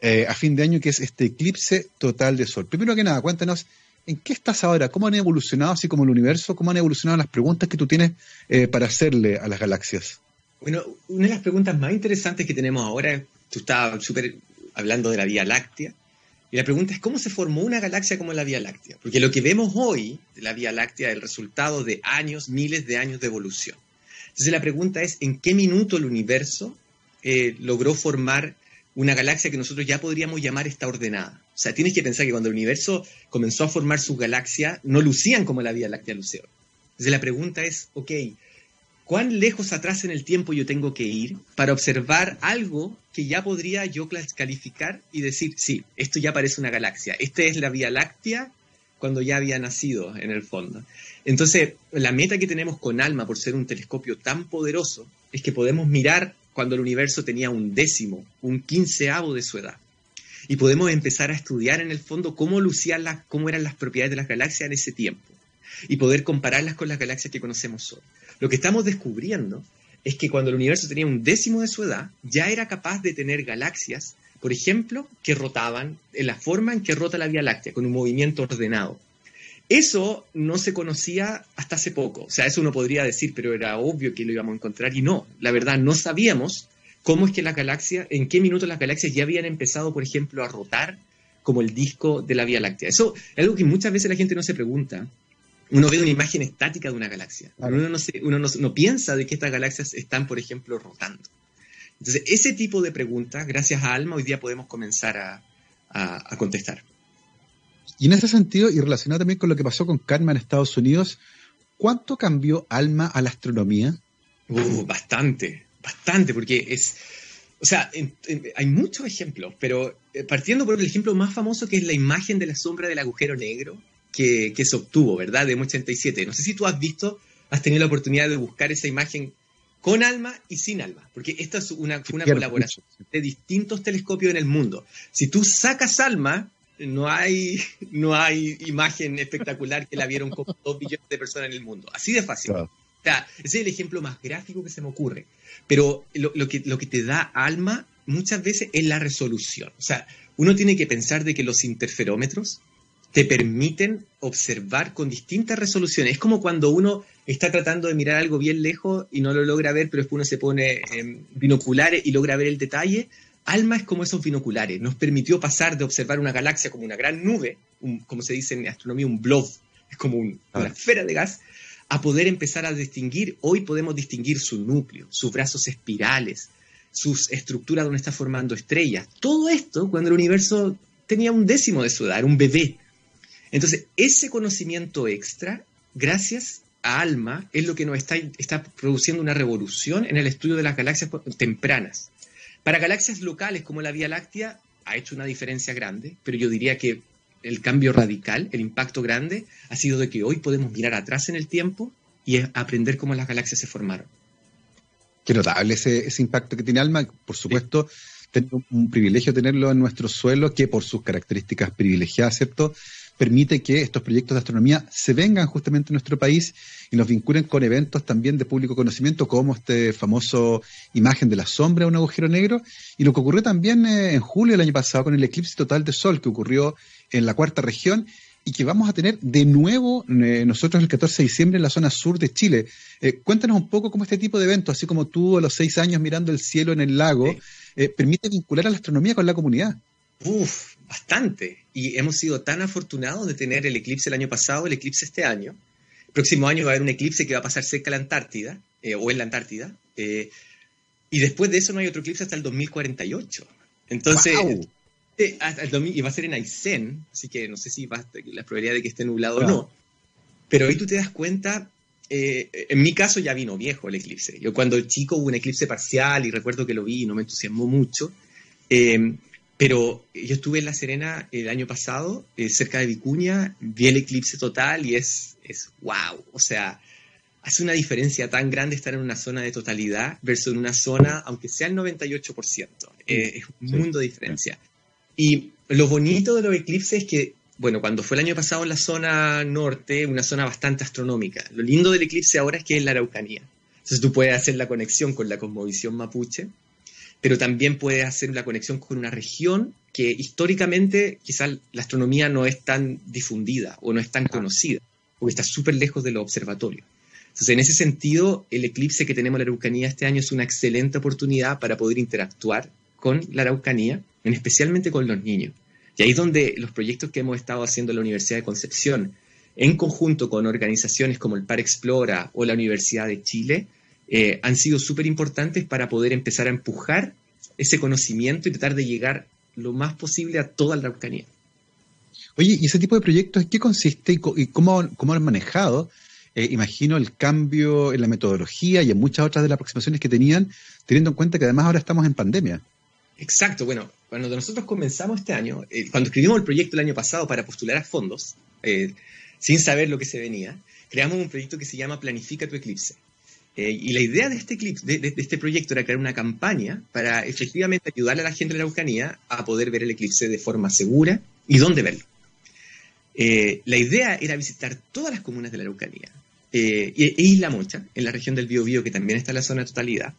eh, a fin de año, que es este eclipse total de Sol. Primero que nada, cuéntanos, ¿en qué estás ahora? ¿Cómo han evolucionado, así como el universo? ¿Cómo han evolucionado las preguntas que tú tienes eh, para hacerle a las galaxias? Bueno, una de las preguntas más interesantes que tenemos ahora, tú estabas súper hablando de la Vía Láctea, y la pregunta es cómo se formó una galaxia como la Vía Láctea. Porque lo que vemos hoy de la Vía Láctea es el resultado de años, miles de años de evolución. Entonces la pregunta es en qué minuto el universo eh, logró formar una galaxia que nosotros ya podríamos llamar esta ordenada. O sea, tienes que pensar que cuando el universo comenzó a formar sus galaxias, no lucían como la Vía Láctea lució. Entonces la pregunta es, ok, ¿Cuán lejos atrás en el tiempo yo tengo que ir para observar algo que ya podría yo calificar y decir, sí, esto ya parece una galaxia, esta es la Vía Láctea cuando ya había nacido en el fondo? Entonces, la meta que tenemos con ALMA por ser un telescopio tan poderoso es que podemos mirar cuando el universo tenía un décimo, un quinceavo de su edad. Y podemos empezar a estudiar en el fondo cómo lucían las, cómo eran las propiedades de las galaxias en ese tiempo y poder compararlas con las galaxias que conocemos hoy. Lo que estamos descubriendo es que cuando el universo tenía un décimo de su edad, ya era capaz de tener galaxias, por ejemplo, que rotaban en la forma en que rota la Vía Láctea, con un movimiento ordenado. Eso no se conocía hasta hace poco. O sea, eso uno podría decir, pero era obvio que lo íbamos a encontrar y no. La verdad, no sabíamos cómo es que las galaxias, en qué minuto las galaxias ya habían empezado, por ejemplo, a rotar como el disco de la Vía Láctea. Eso es algo que muchas veces la gente no se pregunta uno ve una imagen estática de una galaxia. Uno, no, uno no, piensa de que estas galaxias están, por ejemplo, rotando. Entonces, ese tipo de preguntas, gracias a Alma, hoy día podemos comenzar a, contestar. Y en ese sentido, y relacionado también con lo que pasó con Karma en Estados Unidos, ¿cuánto cambió Alma a la astronomía? Uh, bastante, bastante, porque es, o sea, hay muchos ejemplos, pero eh, partiendo por el ejemplo más famoso que es la imagen de la sombra del agujero negro, que, se obtuvo, ¿verdad? De M87. No sé si tú has visto, has tenido la oportunidad de buscar esa imagen con alma y sin alma, porque esta es una, una colaboración de distintos telescopios en el mundo. Si tú sacas alma, no hay, no hay imagen espectacular que la vieron como dos billones de personas en el mundo. Así de fácil. O sea, ese es el ejemplo más gráfico que se me ocurre. Pero lo, lo, que, lo que te da alma muchas veces es la resolución. O sea, uno tiene que pensar de que los interferómetros te permiten observar con distintas resoluciones. Es como cuando uno está tratando de mirar algo bien lejos y no lo logra ver, pero después uno se pone en binoculares y logra ver el detalle. Alma es como esos binoculares. Nos permitió pasar de observar una galaxia como una gran nube, como se dice en astronomía, un blob, es como una ah. esfera de gas, a poder empezar a distinguir, hoy podemos distinguir su núcleo, sus brazos espirales, sus estructuras donde está formando estrellas. Todo esto cuando el universo tenía un décimo de su edad, era un bebé. Entonces, ese conocimiento extra, gracias a ALMA, es lo que nos está, está produciendo una revolución en el estudio de las galaxias tempranas. Para galaxias locales como la Vía Láctea, ha hecho una diferencia grande, pero yo diría que el cambio radical, el impacto grande, ha sido de que hoy podemos mirar atrás en el tiempo y aprender cómo las galaxias se formaron. Qué notable ese, impacto que tiene ALMA. Por supuesto, tenemos un privilegio tenerlo en nuestro suelo, que por sus características privilegiadas, ¿cierto? Permite que estos proyectos de astronomía se vengan justamente a nuestro país y nos vinculen con eventos también de público conocimiento, como este famoso imagen de la sombra de un agujero negro, y lo que ocurrió también eh, en julio del año pasado con el eclipse total de Sol que ocurrió en la cuarta región y que vamos a tener de nuevo eh, nosotros el 14 de diciembre en la zona sur de Chile. Eh, cuéntanos un poco cómo este tipo de eventos, así como tú a los seis años mirando el cielo en el lago, permite vincular a la astronomía con la comunidad. Uf, bastante. Y hemos sido tan afortunados de tener el eclipse el año pasado, el eclipse este año. El próximo año va a haber un eclipse que va a pasar cerca de la Antártida, eh, o en la Antártida. Eh, y después de eso no hay otro eclipse hasta el 2048. Entonces, eh, y va a ser en Aysén, así que no sé si va la probabilidad de que esté nublado o no. Pero ahí tú te das cuenta, en mi caso ya vino viejo el eclipse. Yo cuando chico hubo un eclipse parcial y recuerdo que lo vi y no me entusiasmó mucho. Pero yo estuve en La Serena el año pasado, eh, cerca de Vicuña, vi el eclipse total y es, es wow. O sea, hace una diferencia tan grande estar en una zona de totalidad versus en una zona, aunque sea el 98%. Eh, es un mundo de diferencia. Y lo bonito de los eclipses es que, bueno, cuando fue el año pasado en la zona norte, una zona bastante astronómica, lo lindo del eclipse ahora es que es la Araucanía. Entonces tú puedes hacer la conexión con la cosmovisión mapuche pero también puede hacer la conexión con una región que históricamente quizás la astronomía no es tan difundida o no es tan conocida, porque está súper lejos de los observatorios. Entonces, en ese sentido, el eclipse que tenemos en la Araucanía este año es una excelente oportunidad para poder interactuar con la Araucanía, especialmente con los niños. Y ahí es donde los proyectos que hemos estado haciendo en la Universidad de Concepción, en conjunto con organizaciones como el Par Explora o la Universidad de Chile, eh, han sido súper importantes para poder empezar a empujar ese conocimiento y tratar de llegar lo más posible a toda la Araucanía. Oye, ¿y ese tipo de proyectos qué consiste y, cómo, cómo han manejado? Eh, imagino el cambio en la metodología y en muchas otras de las aproximaciones que tenían, teniendo en cuenta que además ahora estamos en pandemia. Exacto, bueno, cuando nosotros comenzamos este año, eh, cuando escribimos el proyecto el año pasado para postular a fondos, sin saber lo que se venía, creamos un proyecto que se llama Planifica tu Eclipse. Eh, y la idea de este, clip, de, este proyecto era crear una campaña para efectivamente ayudarle a la gente de la Araucanía a poder ver el eclipse de forma segura y dónde verlo. Eh, la idea era visitar todas las comunas de la Araucanía eh, e, Isla Mocha, en la región del Biobío, que también está en la zona de totalidad,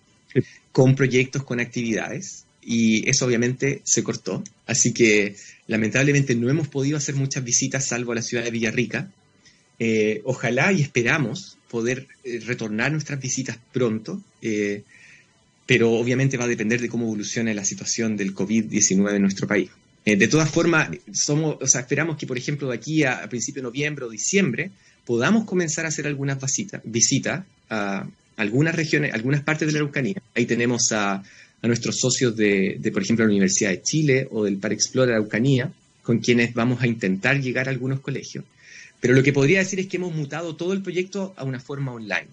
con proyectos, con actividades, y eso obviamente se cortó. Así que lamentablemente no hemos podido hacer muchas visitas salvo a la ciudad de Villarrica. Ojalá y esperamos poder eh, retornar nuestras visitas pronto, eh, pero obviamente va a depender de cómo evolucione la situación del COVID-19 en nuestro país. Eh, de todas formas, esperamos que, por ejemplo, de aquí a, principio de noviembre o diciembre podamos comenzar a hacer algunas visitas a algunas regiones, algunas partes de la Araucanía. Ahí tenemos a, nuestros socios de, de, por ejemplo, la Universidad de Chile o del Par Explora Araucanía, con quienes vamos a intentar llegar a algunos colegios. Pero lo que podría decir es que hemos mutado todo el proyecto a una forma online.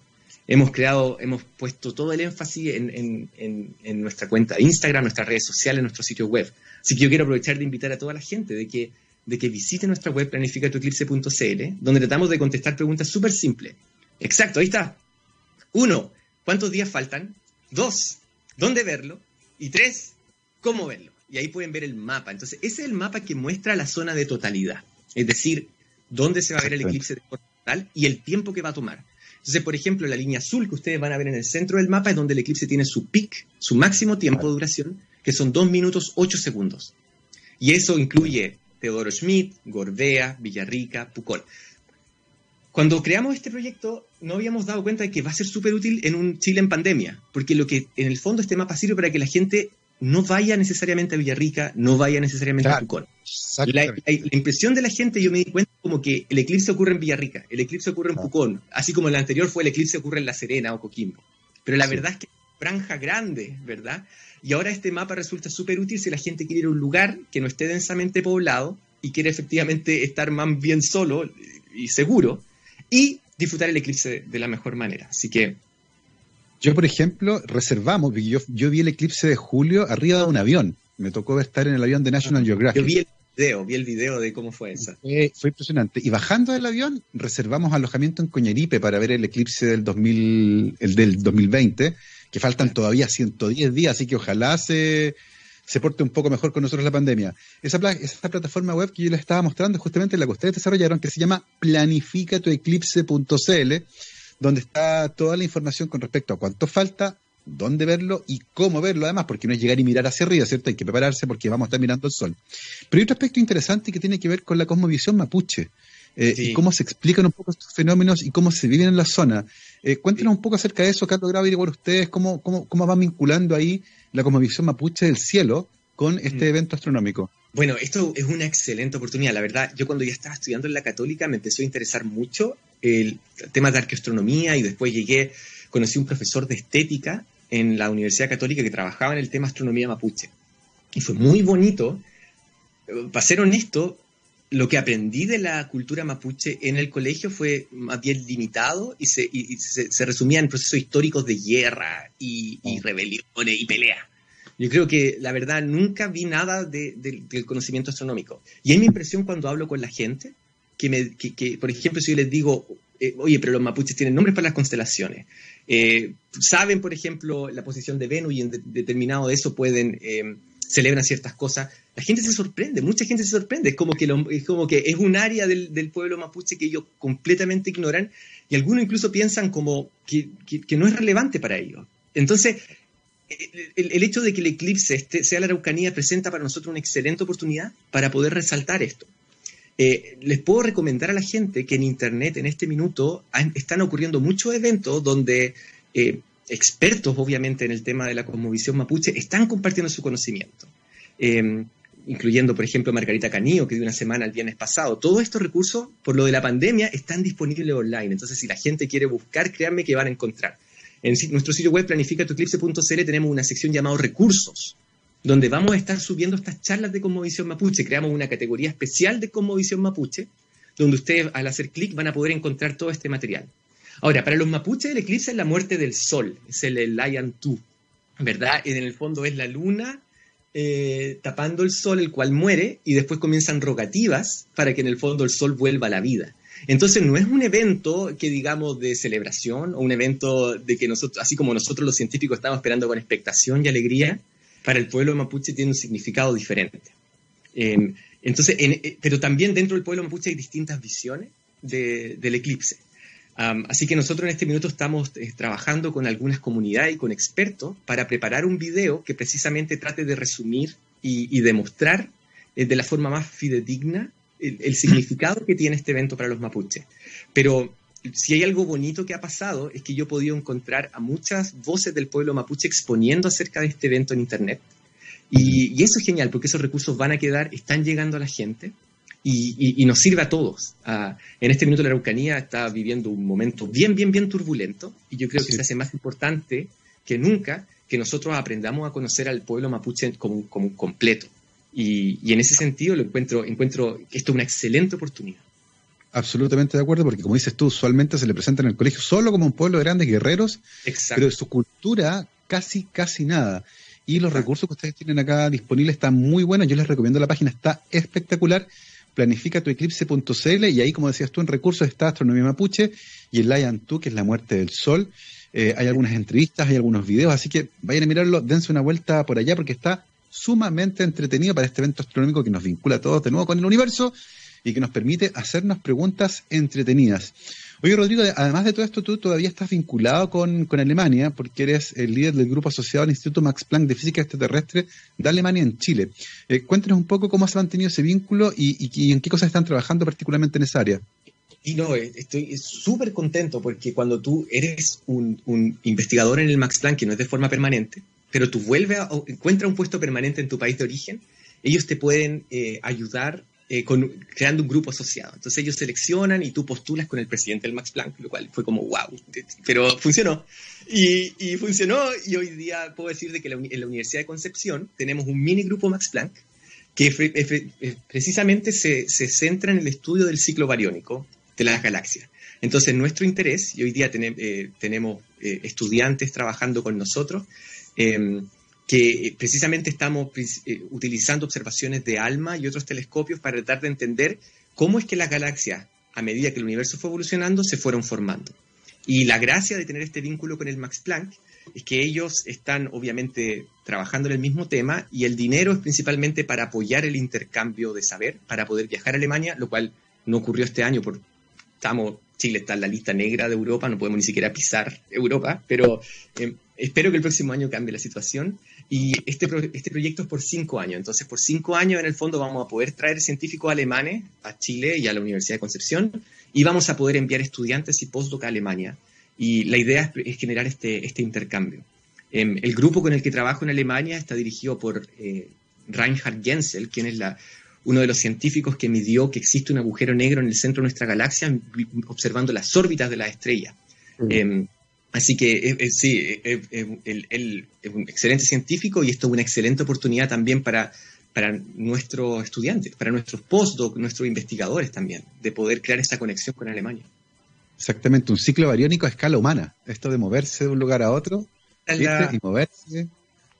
Hemos creado, hemos puesto todo el énfasis en, nuestra cuenta de Instagram, nuestras redes sociales, nuestro sitio web. Así que yo quiero aprovechar de invitar a toda la gente de que, de que visite nuestra web planificatueclipse.cl, donde tratamos de contestar preguntas súper simples. Exacto, ahí está. Uno, ¿cuántos días faltan? Dos, ¿dónde verlo? Y tres, ¿cómo verlo? Y ahí pueden ver el mapa. Entonces, ese es el mapa que muestra la zona de totalidad. Es decir, dónde se va a ver el eclipse total y el tiempo que va a tomar. Entonces, por ejemplo, la línea azul que ustedes van a ver en el centro del mapa es donde el eclipse tiene su peak, su máximo tiempo de duración, que son 2 minutos 8 segundos. Y eso incluye Teodoro Schmidt, Gorbea, Villarrica, Pucol. Cuando creamos este proyecto, no habíamos dado cuenta de que va a ser súper útil en un Chile en pandemia, porque lo que en el fondo este mapa sirve para que la gente no vaya necesariamente a Villarrica, no vaya necesariamente a Pucón. La, impresión de la gente, yo me di cuenta como que el eclipse ocurre en Villarrica, el eclipse ocurre en Pucón, así como el anterior fue el eclipse ocurre en La Serena o Coquimbo. Pero la verdad es que franja grande, ¿verdad? Y ahora este mapa resulta súper útil si la gente quiere ir a un lugar que no esté densamente poblado y quiere efectivamente estar más bien solo y seguro y disfrutar el eclipse de la mejor manera. Así que... Yo, por ejemplo, reservamos, yo, yo vi el eclipse de julio arriba de un avión. Me tocó estar en el avión de National Geographic. Yo vi el video, vi el video de cómo fue eso. Fue, impresionante. Y bajando del avión, reservamos alojamiento en Coñaripe para ver el eclipse del, 2000, el del 2020 que faltan todavía 110 días, así que ojalá se, se porte un poco mejor con nosotros la pandemia. Esa, esa plataforma web que yo les estaba mostrando justamente la que ustedes desarrollaron, que se llama planificatueclipse.cl, donde está toda la información con respecto a cuánto falta, dónde verlo y cómo verlo, además, porque no es llegar y mirar hacia arriba, ¿cierto? Hay que prepararse porque vamos a estar mirando el sol. Pero hay otro aspecto interesante que tiene que ver con la cosmovisión mapuche. Eh, y cómo se explican un poco estos fenómenos y cómo se viven en la zona. Eh, cuéntenos un poco acerca de eso, Carlos Grave, y por ustedes, cómo, cómo, cómo van vinculando ahí la cosmovisión mapuche del cielo con este mm. evento astronómico. Bueno, esto es una excelente oportunidad. La verdad, yo cuando ya estaba estudiando en la católica me empezó a interesar mucho el tema de arqueoastronomía y después llegué, conocí un profesor de estética en la Universidad Católica que trabajaba en el tema astronomía mapuche. Y fue muy bonito. Para ser honesto, lo que aprendí de la cultura mapuche en el colegio fue más bien limitado y se, resumía en procesos históricos de guerra y, oh. rebeliones y peleas. Yo creo que la verdad nunca vi nada del conocimiento astronómico. Y es mi impresión cuando hablo con la gente, que, me, por ejemplo, si yo les digo, eh, oye, pero los mapuches tienen nombres para las constelaciones. Eh, saben, por ejemplo, la posición de Venus y en determinado de eso pueden eh, celebran ciertas cosas, la gente se sorprende, mucha gente se sorprende, es como que, es, como que es un área del, pueblo mapuche que ellos completamente ignoran y algunos incluso piensan como que, no es relevante para ellos. Entonces, el, hecho de que el eclipse este, sea la Araucanía presenta para nosotros una excelente oportunidad para poder resaltar esto. Eh, les puedo recomendar a la gente que en Internet en este minuto están ocurriendo muchos eventos donde eh, expertos, obviamente, en el tema de la cosmovisión mapuche, están compartiendo su conocimiento. Em, incluyendo, por ejemplo, Margarita Canillo, que dio una semana el viernes pasado. Todos estos recursos, por lo de la pandemia, están disponibles online. Entonces, si la gente quiere buscar, créanme que van a encontrar. En nuestro sitio web planificatueclipse.cl tenemos una sección llamada recursos, donde vamos a estar subiendo estas charlas de cosmovisión mapuche. Creamos una categoría especial de cosmovisión mapuche, donde ustedes al hacer clic van a poder encontrar todo este material. Ahora, para los mapuches el eclipse es la muerte del sol, es el Lion Tu, ¿verdad? En el fondo es la luna eh, tapando el sol, el cual muere, y después comienzan rogativas para que en el fondo el sol vuelva a la vida. Entonces no es un evento que digamos de celebración o un evento de que nosotros, así como nosotros los científicos estamos esperando con expectación y alegría, para el pueblo mapuche tiene un significado diferente. Em, entonces, eh, pero también dentro del pueblo mapuche hay distintas visiones del eclipse así que nosotros en este minuto estamos eh, trabajando con algunas comunidades y con expertos para preparar un video que precisamente trate de resumir y, demostrar eh, de la forma más fidedigna el, significado que tiene este evento para los mapuches. Pero si hay algo bonito que ha pasado es que yo he podido encontrar a muchas voces del pueblo mapuche exponiendo acerca de este evento en Internet. Y, y eso es genial porque esos recursos van a quedar, están llegando a la gente y, nos sirve a todos. en este minuto la Araucanía está viviendo un momento bien, bien, bien turbulento y yo creo que se hace más importante que nunca que nosotros aprendamos a conocer al pueblo mapuche como, como un completo. Y, en ese sentido lo encuentro, encuentro que esto es una excelente oportunidad. Absolutamente de acuerdo, porque como dices tú, usualmente se le presenta en el colegio solo como un pueblo de grandes guerreros, pero de su cultura casi, casi nada. Y los recursos que ustedes tienen acá disponibles están muy buenos. Yo les recomiendo la página, está espectacular planifica tu eclipse.cl y ahí, como decías tú, en recursos está Astronomía Mapuche y el Lion 2, que es la muerte del sol. Eh, hay algunas entrevistas, hay algunos videos, así que vayan a mirarlo, dense una vuelta por allá porque está sumamente entretenido para este evento astronómico que nos vincula a todos de nuevo con el universo y que nos permite hacernos preguntas entretenidas. Oye, Rodrigo, además de todo esto, tú todavía estás vinculado con, Alemania, porque eres el líder del grupo asociado al Instituto Max Planck de Física Extraterrestre de Alemania en Chile. Eh, cuéntanos un poco cómo se ha mantenido ese vínculo y, en qué cosas están trabajando particularmente en esa área. Y no, eh, estoy súper contento porque cuando tú eres un, investigador en el Max Planck, que no es de forma permanente, pero tú vuelves a encuentras un puesto permanente en tu país de origen, ellos te pueden eh, ayudar eh, creando un grupo asociado. Entonces ellos seleccionan y tú postulas con el presidente del Max Planck, lo cual fue como wow, pero funcionó. Y, funcionó y hoy día puedo decir de que en la Universidad de Concepción tenemos un mini grupo Max Planck que precisamente se, centra en el estudio del ciclo bariónico de las galaxias. Entonces, nuestro interés, y hoy día eh, tenemos eh, estudiantes trabajando con nosotros, em, que precisamente estamos eh, utilizando observaciones de ALMA y otros telescopios para tratar de entender cómo es que las galaxias, a medida que el universo fue evolucionando, se fueron formando. Y la gracia de tener este vínculo con el Max Planck es que ellos están obviamente trabajando en el mismo tema y el dinero es principalmente para apoyar el intercambio de saber, para poder viajar a Alemania, lo cual no ocurrió este año por estamos Chile está en la lista negra de Europa, no podemos ni siquiera pisar Europa, pero eh, espero que el próximo año cambie la situación. Y este, este proyecto es por cinco años, entonces por cinco años en el fondo vamos a poder traer científicos alemanes a Chile y a la Universidad de Concepción y vamos a poder enviar estudiantes y postdoc a Alemania y la idea es, generar este, este intercambio. Em, el grupo con el que trabajo en Alemania está dirigido por eh, Reinhard Jensel, quien es la, uno de los científicos que midió que existe un agujero negro en el centro de nuestra galaxia observando las órbitas de las estrellas. Mm. Em, así que eh, eh, sí, él, es un excelente científico y esto es una excelente oportunidad también para, para nuestros estudiantes, para nuestros postdocs, nuestros investigadores también, de poder crear esa conexión con Alemania. Exactamente, un ciclo bariónico a escala humana. Esto de moverse de un lugar a otro y moverse.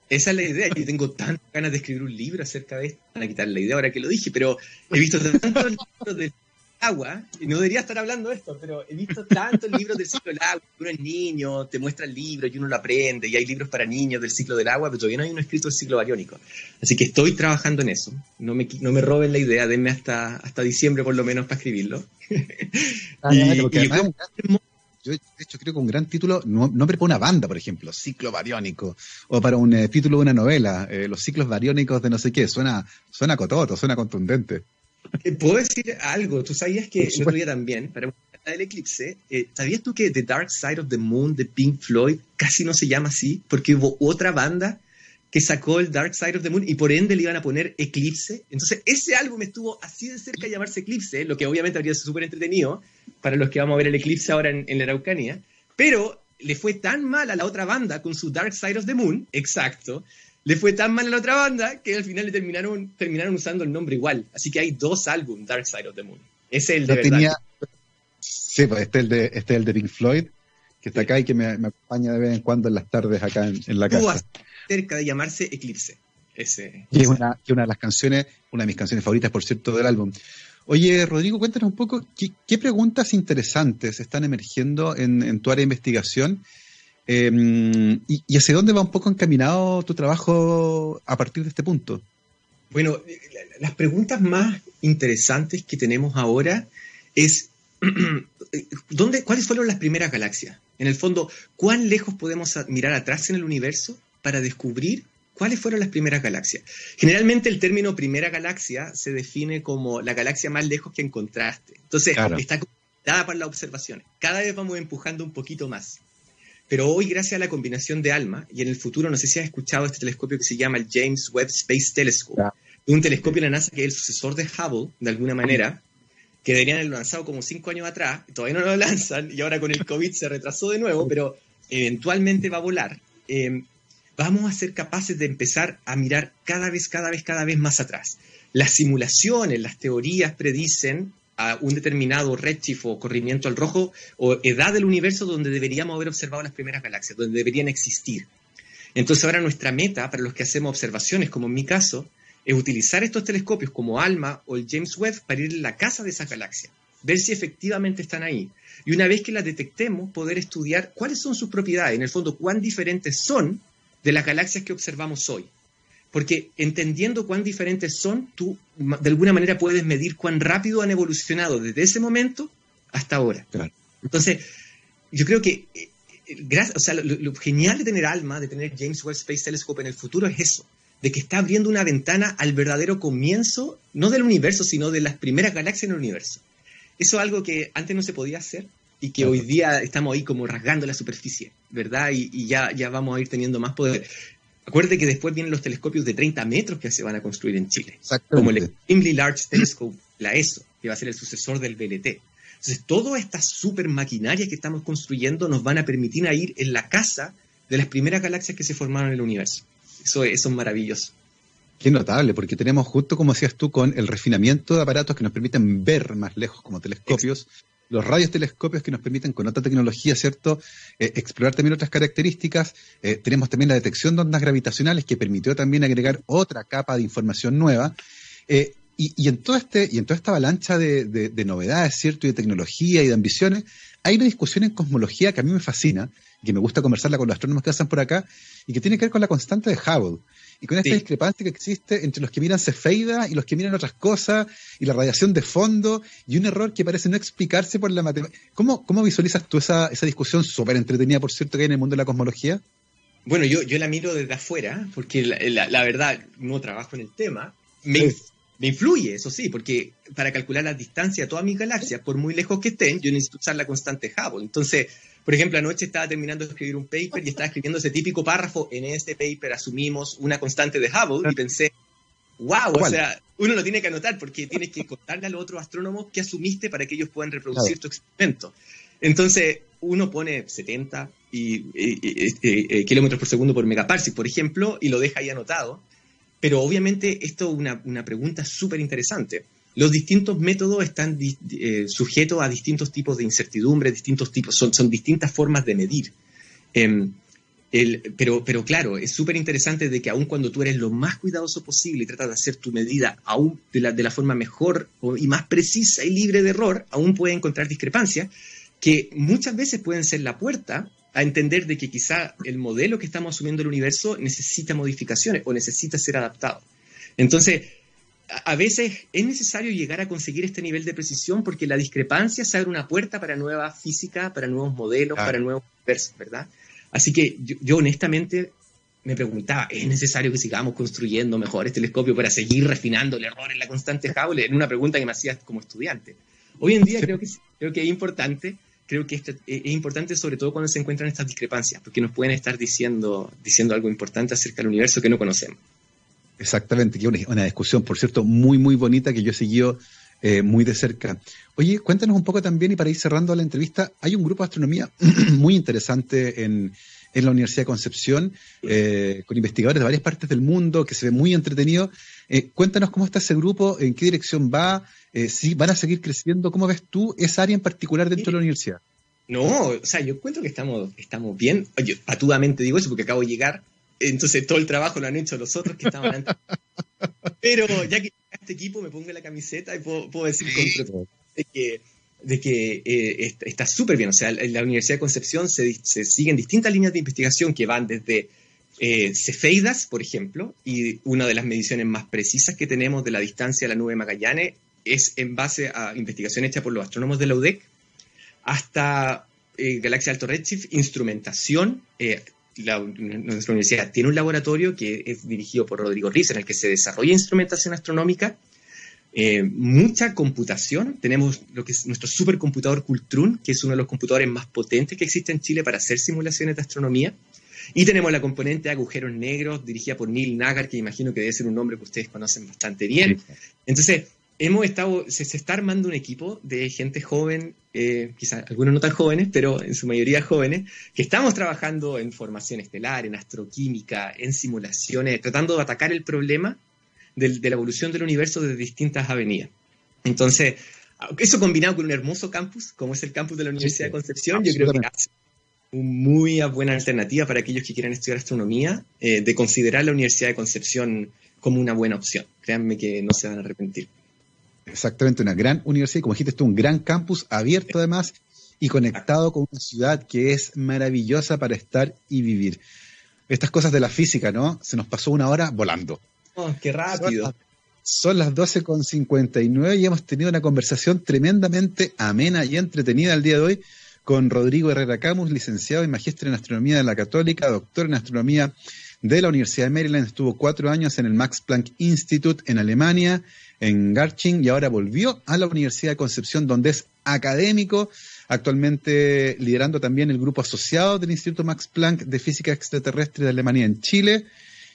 Esa es la idea. Yo tengo tantas ganas de escribir un libro acerca de esto. Van a quitar la idea ahora que lo dije, pero he visto tantos libros de agua, y no debería estar hablando de esto, pero he visto tantos libros del ciclo del agua, uno es niño, te muestra el libro y uno lo aprende, y hay libros para niños del ciclo del agua, pero todavía no hay uno escrito del ciclo bariónico. Así que estoy trabajando en eso. No me, no me roben la idea, denme hasta, hasta diciembre por lo menos para escribirlo. Ah, yo, de hecho, creo que un gran título, no, nombre para una banda, por ejemplo, ciclo bariónico, o para un eh, título de una novela, eh, los ciclos bariónicos de no sé qué, suena, suena cototo, suena contundente. Eh, Puedo decir algo, tú sabías que el otro día también, para el eclipse, eh, ¿sabías tú que The Dark Side of the Moon de Pink Floyd casi no se llama así? Porque hubo otra banda que sacó el Dark Side of the Moon y por ende le iban a poner Eclipse. Entonces ese álbum estuvo así de cerca de llamarse Eclipse, lo que obviamente habría sido súper entretenido para los que vamos a ver el eclipse ahora en, en la Araucanía, pero le fue tan mal a la otra banda con su Dark Side of the Moon, exacto, le fue tan mal a la otra banda que al final le terminaron, terminaron usando el nombre igual. Así que hay dos álbumes, Dark Side of the Moon. Ese es el de verdad. Sí, pues este es, el de, este es el de Pink Floyd, que está acá y que me, acompaña de vez en cuando en las tardes acá en, la casa. cerca de llamarse Eclipse. Ese, y es una, una, de las canciones, una de mis canciones favoritas, por cierto, del álbum. Oye, Rodrigo, cuéntanos un poco qué, preguntas interesantes están emergiendo en, en, tu área de investigación Em, y, hacia dónde va un poco encaminado tu trabajo a partir de este punto? Bueno, las preguntas más interesantes que tenemos ahora es, ¿dónde, ¿cuáles fueron las primeras galaxias? En el fondo, ¿cuán lejos podemos mirar atrás en el universo para descubrir cuáles fueron las primeras galaxias? Generalmente el término primera galaxia se define como la galaxia más lejos que encontraste. Entonces, está dada por las observaciones. Cada vez vamos empujando un poquito más. Pero hoy, gracias a la combinación de ALMA, y en el futuro, no sé si has escuchado este telescopio que se llama el James Webb Space Telescope, un telescopio de la NASA que es el sucesor de Hubble, de alguna manera, que deberían haberlo lanzado como cinco años atrás, todavía no lo lanzan, y ahora con el COVID se retrasó de nuevo, pero eventualmente va a volar. Em, vamos a ser capaces de empezar a mirar cada vez, cada vez, cada vez más atrás. Las simulaciones, las teorías predicen a un determinado redshift o corrimiento al rojo o edad del universo donde deberíamos haber observado las primeras galaxias, donde deberían existir. Entonces ahora nuestra meta para los que hacemos observaciones, como en mi caso, es utilizar estos telescopios como ALMA o el James Webb para ir a la casa de esas galaxias, ver si efectivamente están ahí. Y una vez que las detectemos, poder estudiar cuáles son sus propiedades, en el fondo, cuán diferentes son de las galaxias que observamos hoy. Porque entendiendo cuán diferentes son, tú de alguna manera puedes medir cuán rápido han evolucionado desde ese momento hasta ahora. Entonces, yo creo que eh, eh, lo, genial de tener ALMA, de tener James Webb Space Telescope en el futuro es eso, de que está abriendo una ventana al verdadero comienzo, no del universo, sino de las primeras galaxias en el universo. Eso es algo que antes no se podía hacer y que hoy día estamos ahí como rasgando la superficie, ¿verdad? Y, y, ya, ya vamos a ir teniendo más poder Acuerde que después vienen los telescopios de 30 metros que se van a construir en Chile, como el Extremely Large Telescope, la ESO, que va a ser el sucesor del VLT. Entonces, todas estas super maquinarias que estamos construyendo nos van a permitir ir en la casa de las primeras galaxias que se formaron en el universo. Eso, eso es maravilloso. Qué notable, porque tenemos justo como decías tú con el refinamiento de aparatos que nos permiten ver más lejos como telescopios, los radios telescopios que nos permiten con otra tecnología, ¿cierto?, eh, explorar también otras características. Eh, tenemos también la detección de ondas gravitacionales que permitió también agregar otra capa de información nueva. Eh, y, en todo este, y en toda esta avalancha de, de, novedades, ¿cierto? Y de tecnología y de ambiciones, hay una discusión en cosmología que a mí me fascina, que me gusta conversarla con los astrónomos que pasan por acá, y que tiene que ver con la constante de Hubble. Y con esta discrepancia que existe entre los que miran Cefeida y los que miran otras cosas, y la radiación de fondo, y un error que parece no explicarse por la matemática. ¿Cómo, ¿Cómo visualizas tú esa, esa discusión súper entretenida, por cierto, que hay en el mundo de la cosmología? Bueno, yo, yo la miro desde afuera, porque la, la, verdad no trabajo en el tema. Me, me influye, eso sí, porque para calcular la distancia de todas mis galaxias, por muy lejos que estén, yo necesito usar la constante Hubble. Entonces, por ejemplo, anoche estaba terminando de escribir un paper y estaba escribiendo ese típico párrafo. En este paper asumimos una constante de Hubble y pensé, wow, o sea, uno lo tiene que anotar porque tienes que contarle a los otros astrónomos qué asumiste para que ellos puedan reproducir tu experimento. Entonces, uno pone 70 y, eh, kilómetros por segundo por megaparsec, por ejemplo, y lo deja ahí anotado. Pero obviamente esto es una, una pregunta súper interesante. Los distintos métodos están eh, sujetos a distintos tipos de incertidumbre, distintos tipos, son, son distintas formas de medir. Em, pero, pero claro, es súper interesante de que aun cuando tú eres lo más cuidadoso posible y tratas de hacer tu medida aún de la, de la forma mejor y más precisa y libre de error, aún puedes encontrar discrepancias que muchas veces pueden ser la puerta a entender de que quizá el modelo que estamos asumiendo del universo necesita modificaciones o necesita ser adaptado. Entonces, a veces es necesario llegar a conseguir este nivel de precisión porque la discrepancia se abre una puerta para nueva física, para nuevos modelos, para nuevos universos, ¿verdad? Así que yo, honestamente me preguntaba, ¿es necesario que sigamos construyendo mejores telescopios para seguir refinando el error en la constante Hubble? Era una pregunta que me hacía como estudiante. Hoy en día creo que, creo que es importante creo que esto es importante sobre todo cuando se encuentran estas discrepancias, porque nos pueden estar diciendo, diciendo algo importante acerca del universo que no conocemos. Exactamente, que una, una discusión, por cierto, muy, muy bonita que yo he seguido eh, muy de cerca. Oye, cuéntanos un poco también, y para ir cerrando la entrevista, hay un grupo de astronomía muy interesante en, en la Universidad de Concepción, eh, con investigadores de varias partes del mundo, que se ve muy entretenido. Eh, cuéntanos cómo está ese grupo, en qué dirección va, si van a seguir creciendo, ¿cómo ves tú esa área en particular dentro de la universidad? No, o sea, yo encuentro que estamos, estamos bien. Yo patudamente digo eso porque acabo de llegar, entonces todo el trabajo lo han hecho los otros que estaban antes. Pero ya que este equipo me pongo la camiseta y puedo, decir con de que, de que eh, está súper bien. O sea, en la Universidad de Concepción se, se siguen distintas líneas de investigación que van desde eh, cefeidas, por ejemplo, y una de las mediciones más precisas que tenemos de la distancia a la nube de Magallanes es en base a investigación hecha por los astrónomos de la UDEC, hasta eh, Galaxia Alto Redshift, instrumentación. Eh, nuestra universidad tiene un laboratorio que es dirigido por Rodrigo Riz, en el que se desarrolla instrumentación astronómica, eh, mucha computación. Tenemos lo que es nuestro supercomputador Cultrun, que es uno de los computadores más potentes que existe en Chile para hacer simulaciones de astronomía. Y tenemos la componente de agujeros negros dirigida por Neil Nagar, que imagino que debe ser un nombre que ustedes conocen bastante bien. Entonces, hemos estado, se, está armando un equipo de gente joven, eh, quizás algunos no tan jóvenes, pero en su mayoría jóvenes, que estamos trabajando en formación estelar, en astroquímica, en simulaciones, tratando de atacar el problema de, la evolución del universo desde distintas avenidas. Entonces, eso combinado con un hermoso campus, como es el campus de la Universidad de Concepción, yo creo que es una muy buena alternativa para aquellos que quieran estudiar astronomía, eh, de considerar la Universidad de Concepción como una buena opción. Créanme que no se van a arrepentir. Exactamente, una gran universidad, como dijiste tú, un gran campus abierto además y conectado con una ciudad que es maravillosa para estar y vivir. Estas cosas de la física, ¿no? Se nos pasó una hora volando. Oh, qué rápido. Son las, 12.59 y hemos tenido una conversación tremendamente amena y entretenida el día de hoy con Rodrigo Herrera Camus, licenciado y magíster en astronomía de la Católica, doctor en astronomía de la Universidad de Maryland. Estuvo cuatro años en el Max Planck Institute en Alemania en Garching y ahora volvió a la Universidad de Concepción, donde es académico, actualmente liderando también el grupo asociado del Instituto Max Planck de Física Extraterrestre de Alemania en Chile.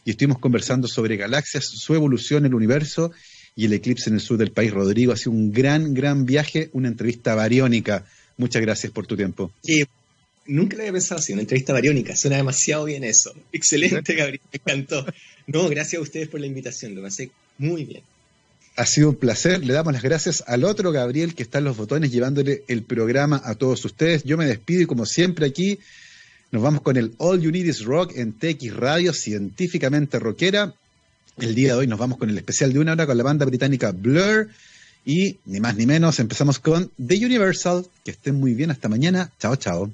y estuvimos conversando sobre galaxias, su evolución, el universo y el eclipse en el sur del país. Rodrigo, ha sido un gran, gran viaje, una entrevista bariónica. Muchas gracias por tu tiempo. Sí, nunca lo había pensado así, una entrevista bariónica. Suena demasiado bien eso. Excelente, Gabriel, me encantó. No, gracias a ustedes por la invitación, lo pasé muy bien. Ha sido un placer. Le damos las gracias al otro Gabriel que está en los botones llevándole el programa a todos ustedes. Yo me despido y como siempre aquí nos vamos con el All You Need Is Rock en TX Radio, científicamente rockera. El día de hoy nos vamos con el especial de una hora con la banda británica Blur. Y ni más ni menos empezamos con The Universal. Que estén muy bien. Hasta mañana. Chao, chao.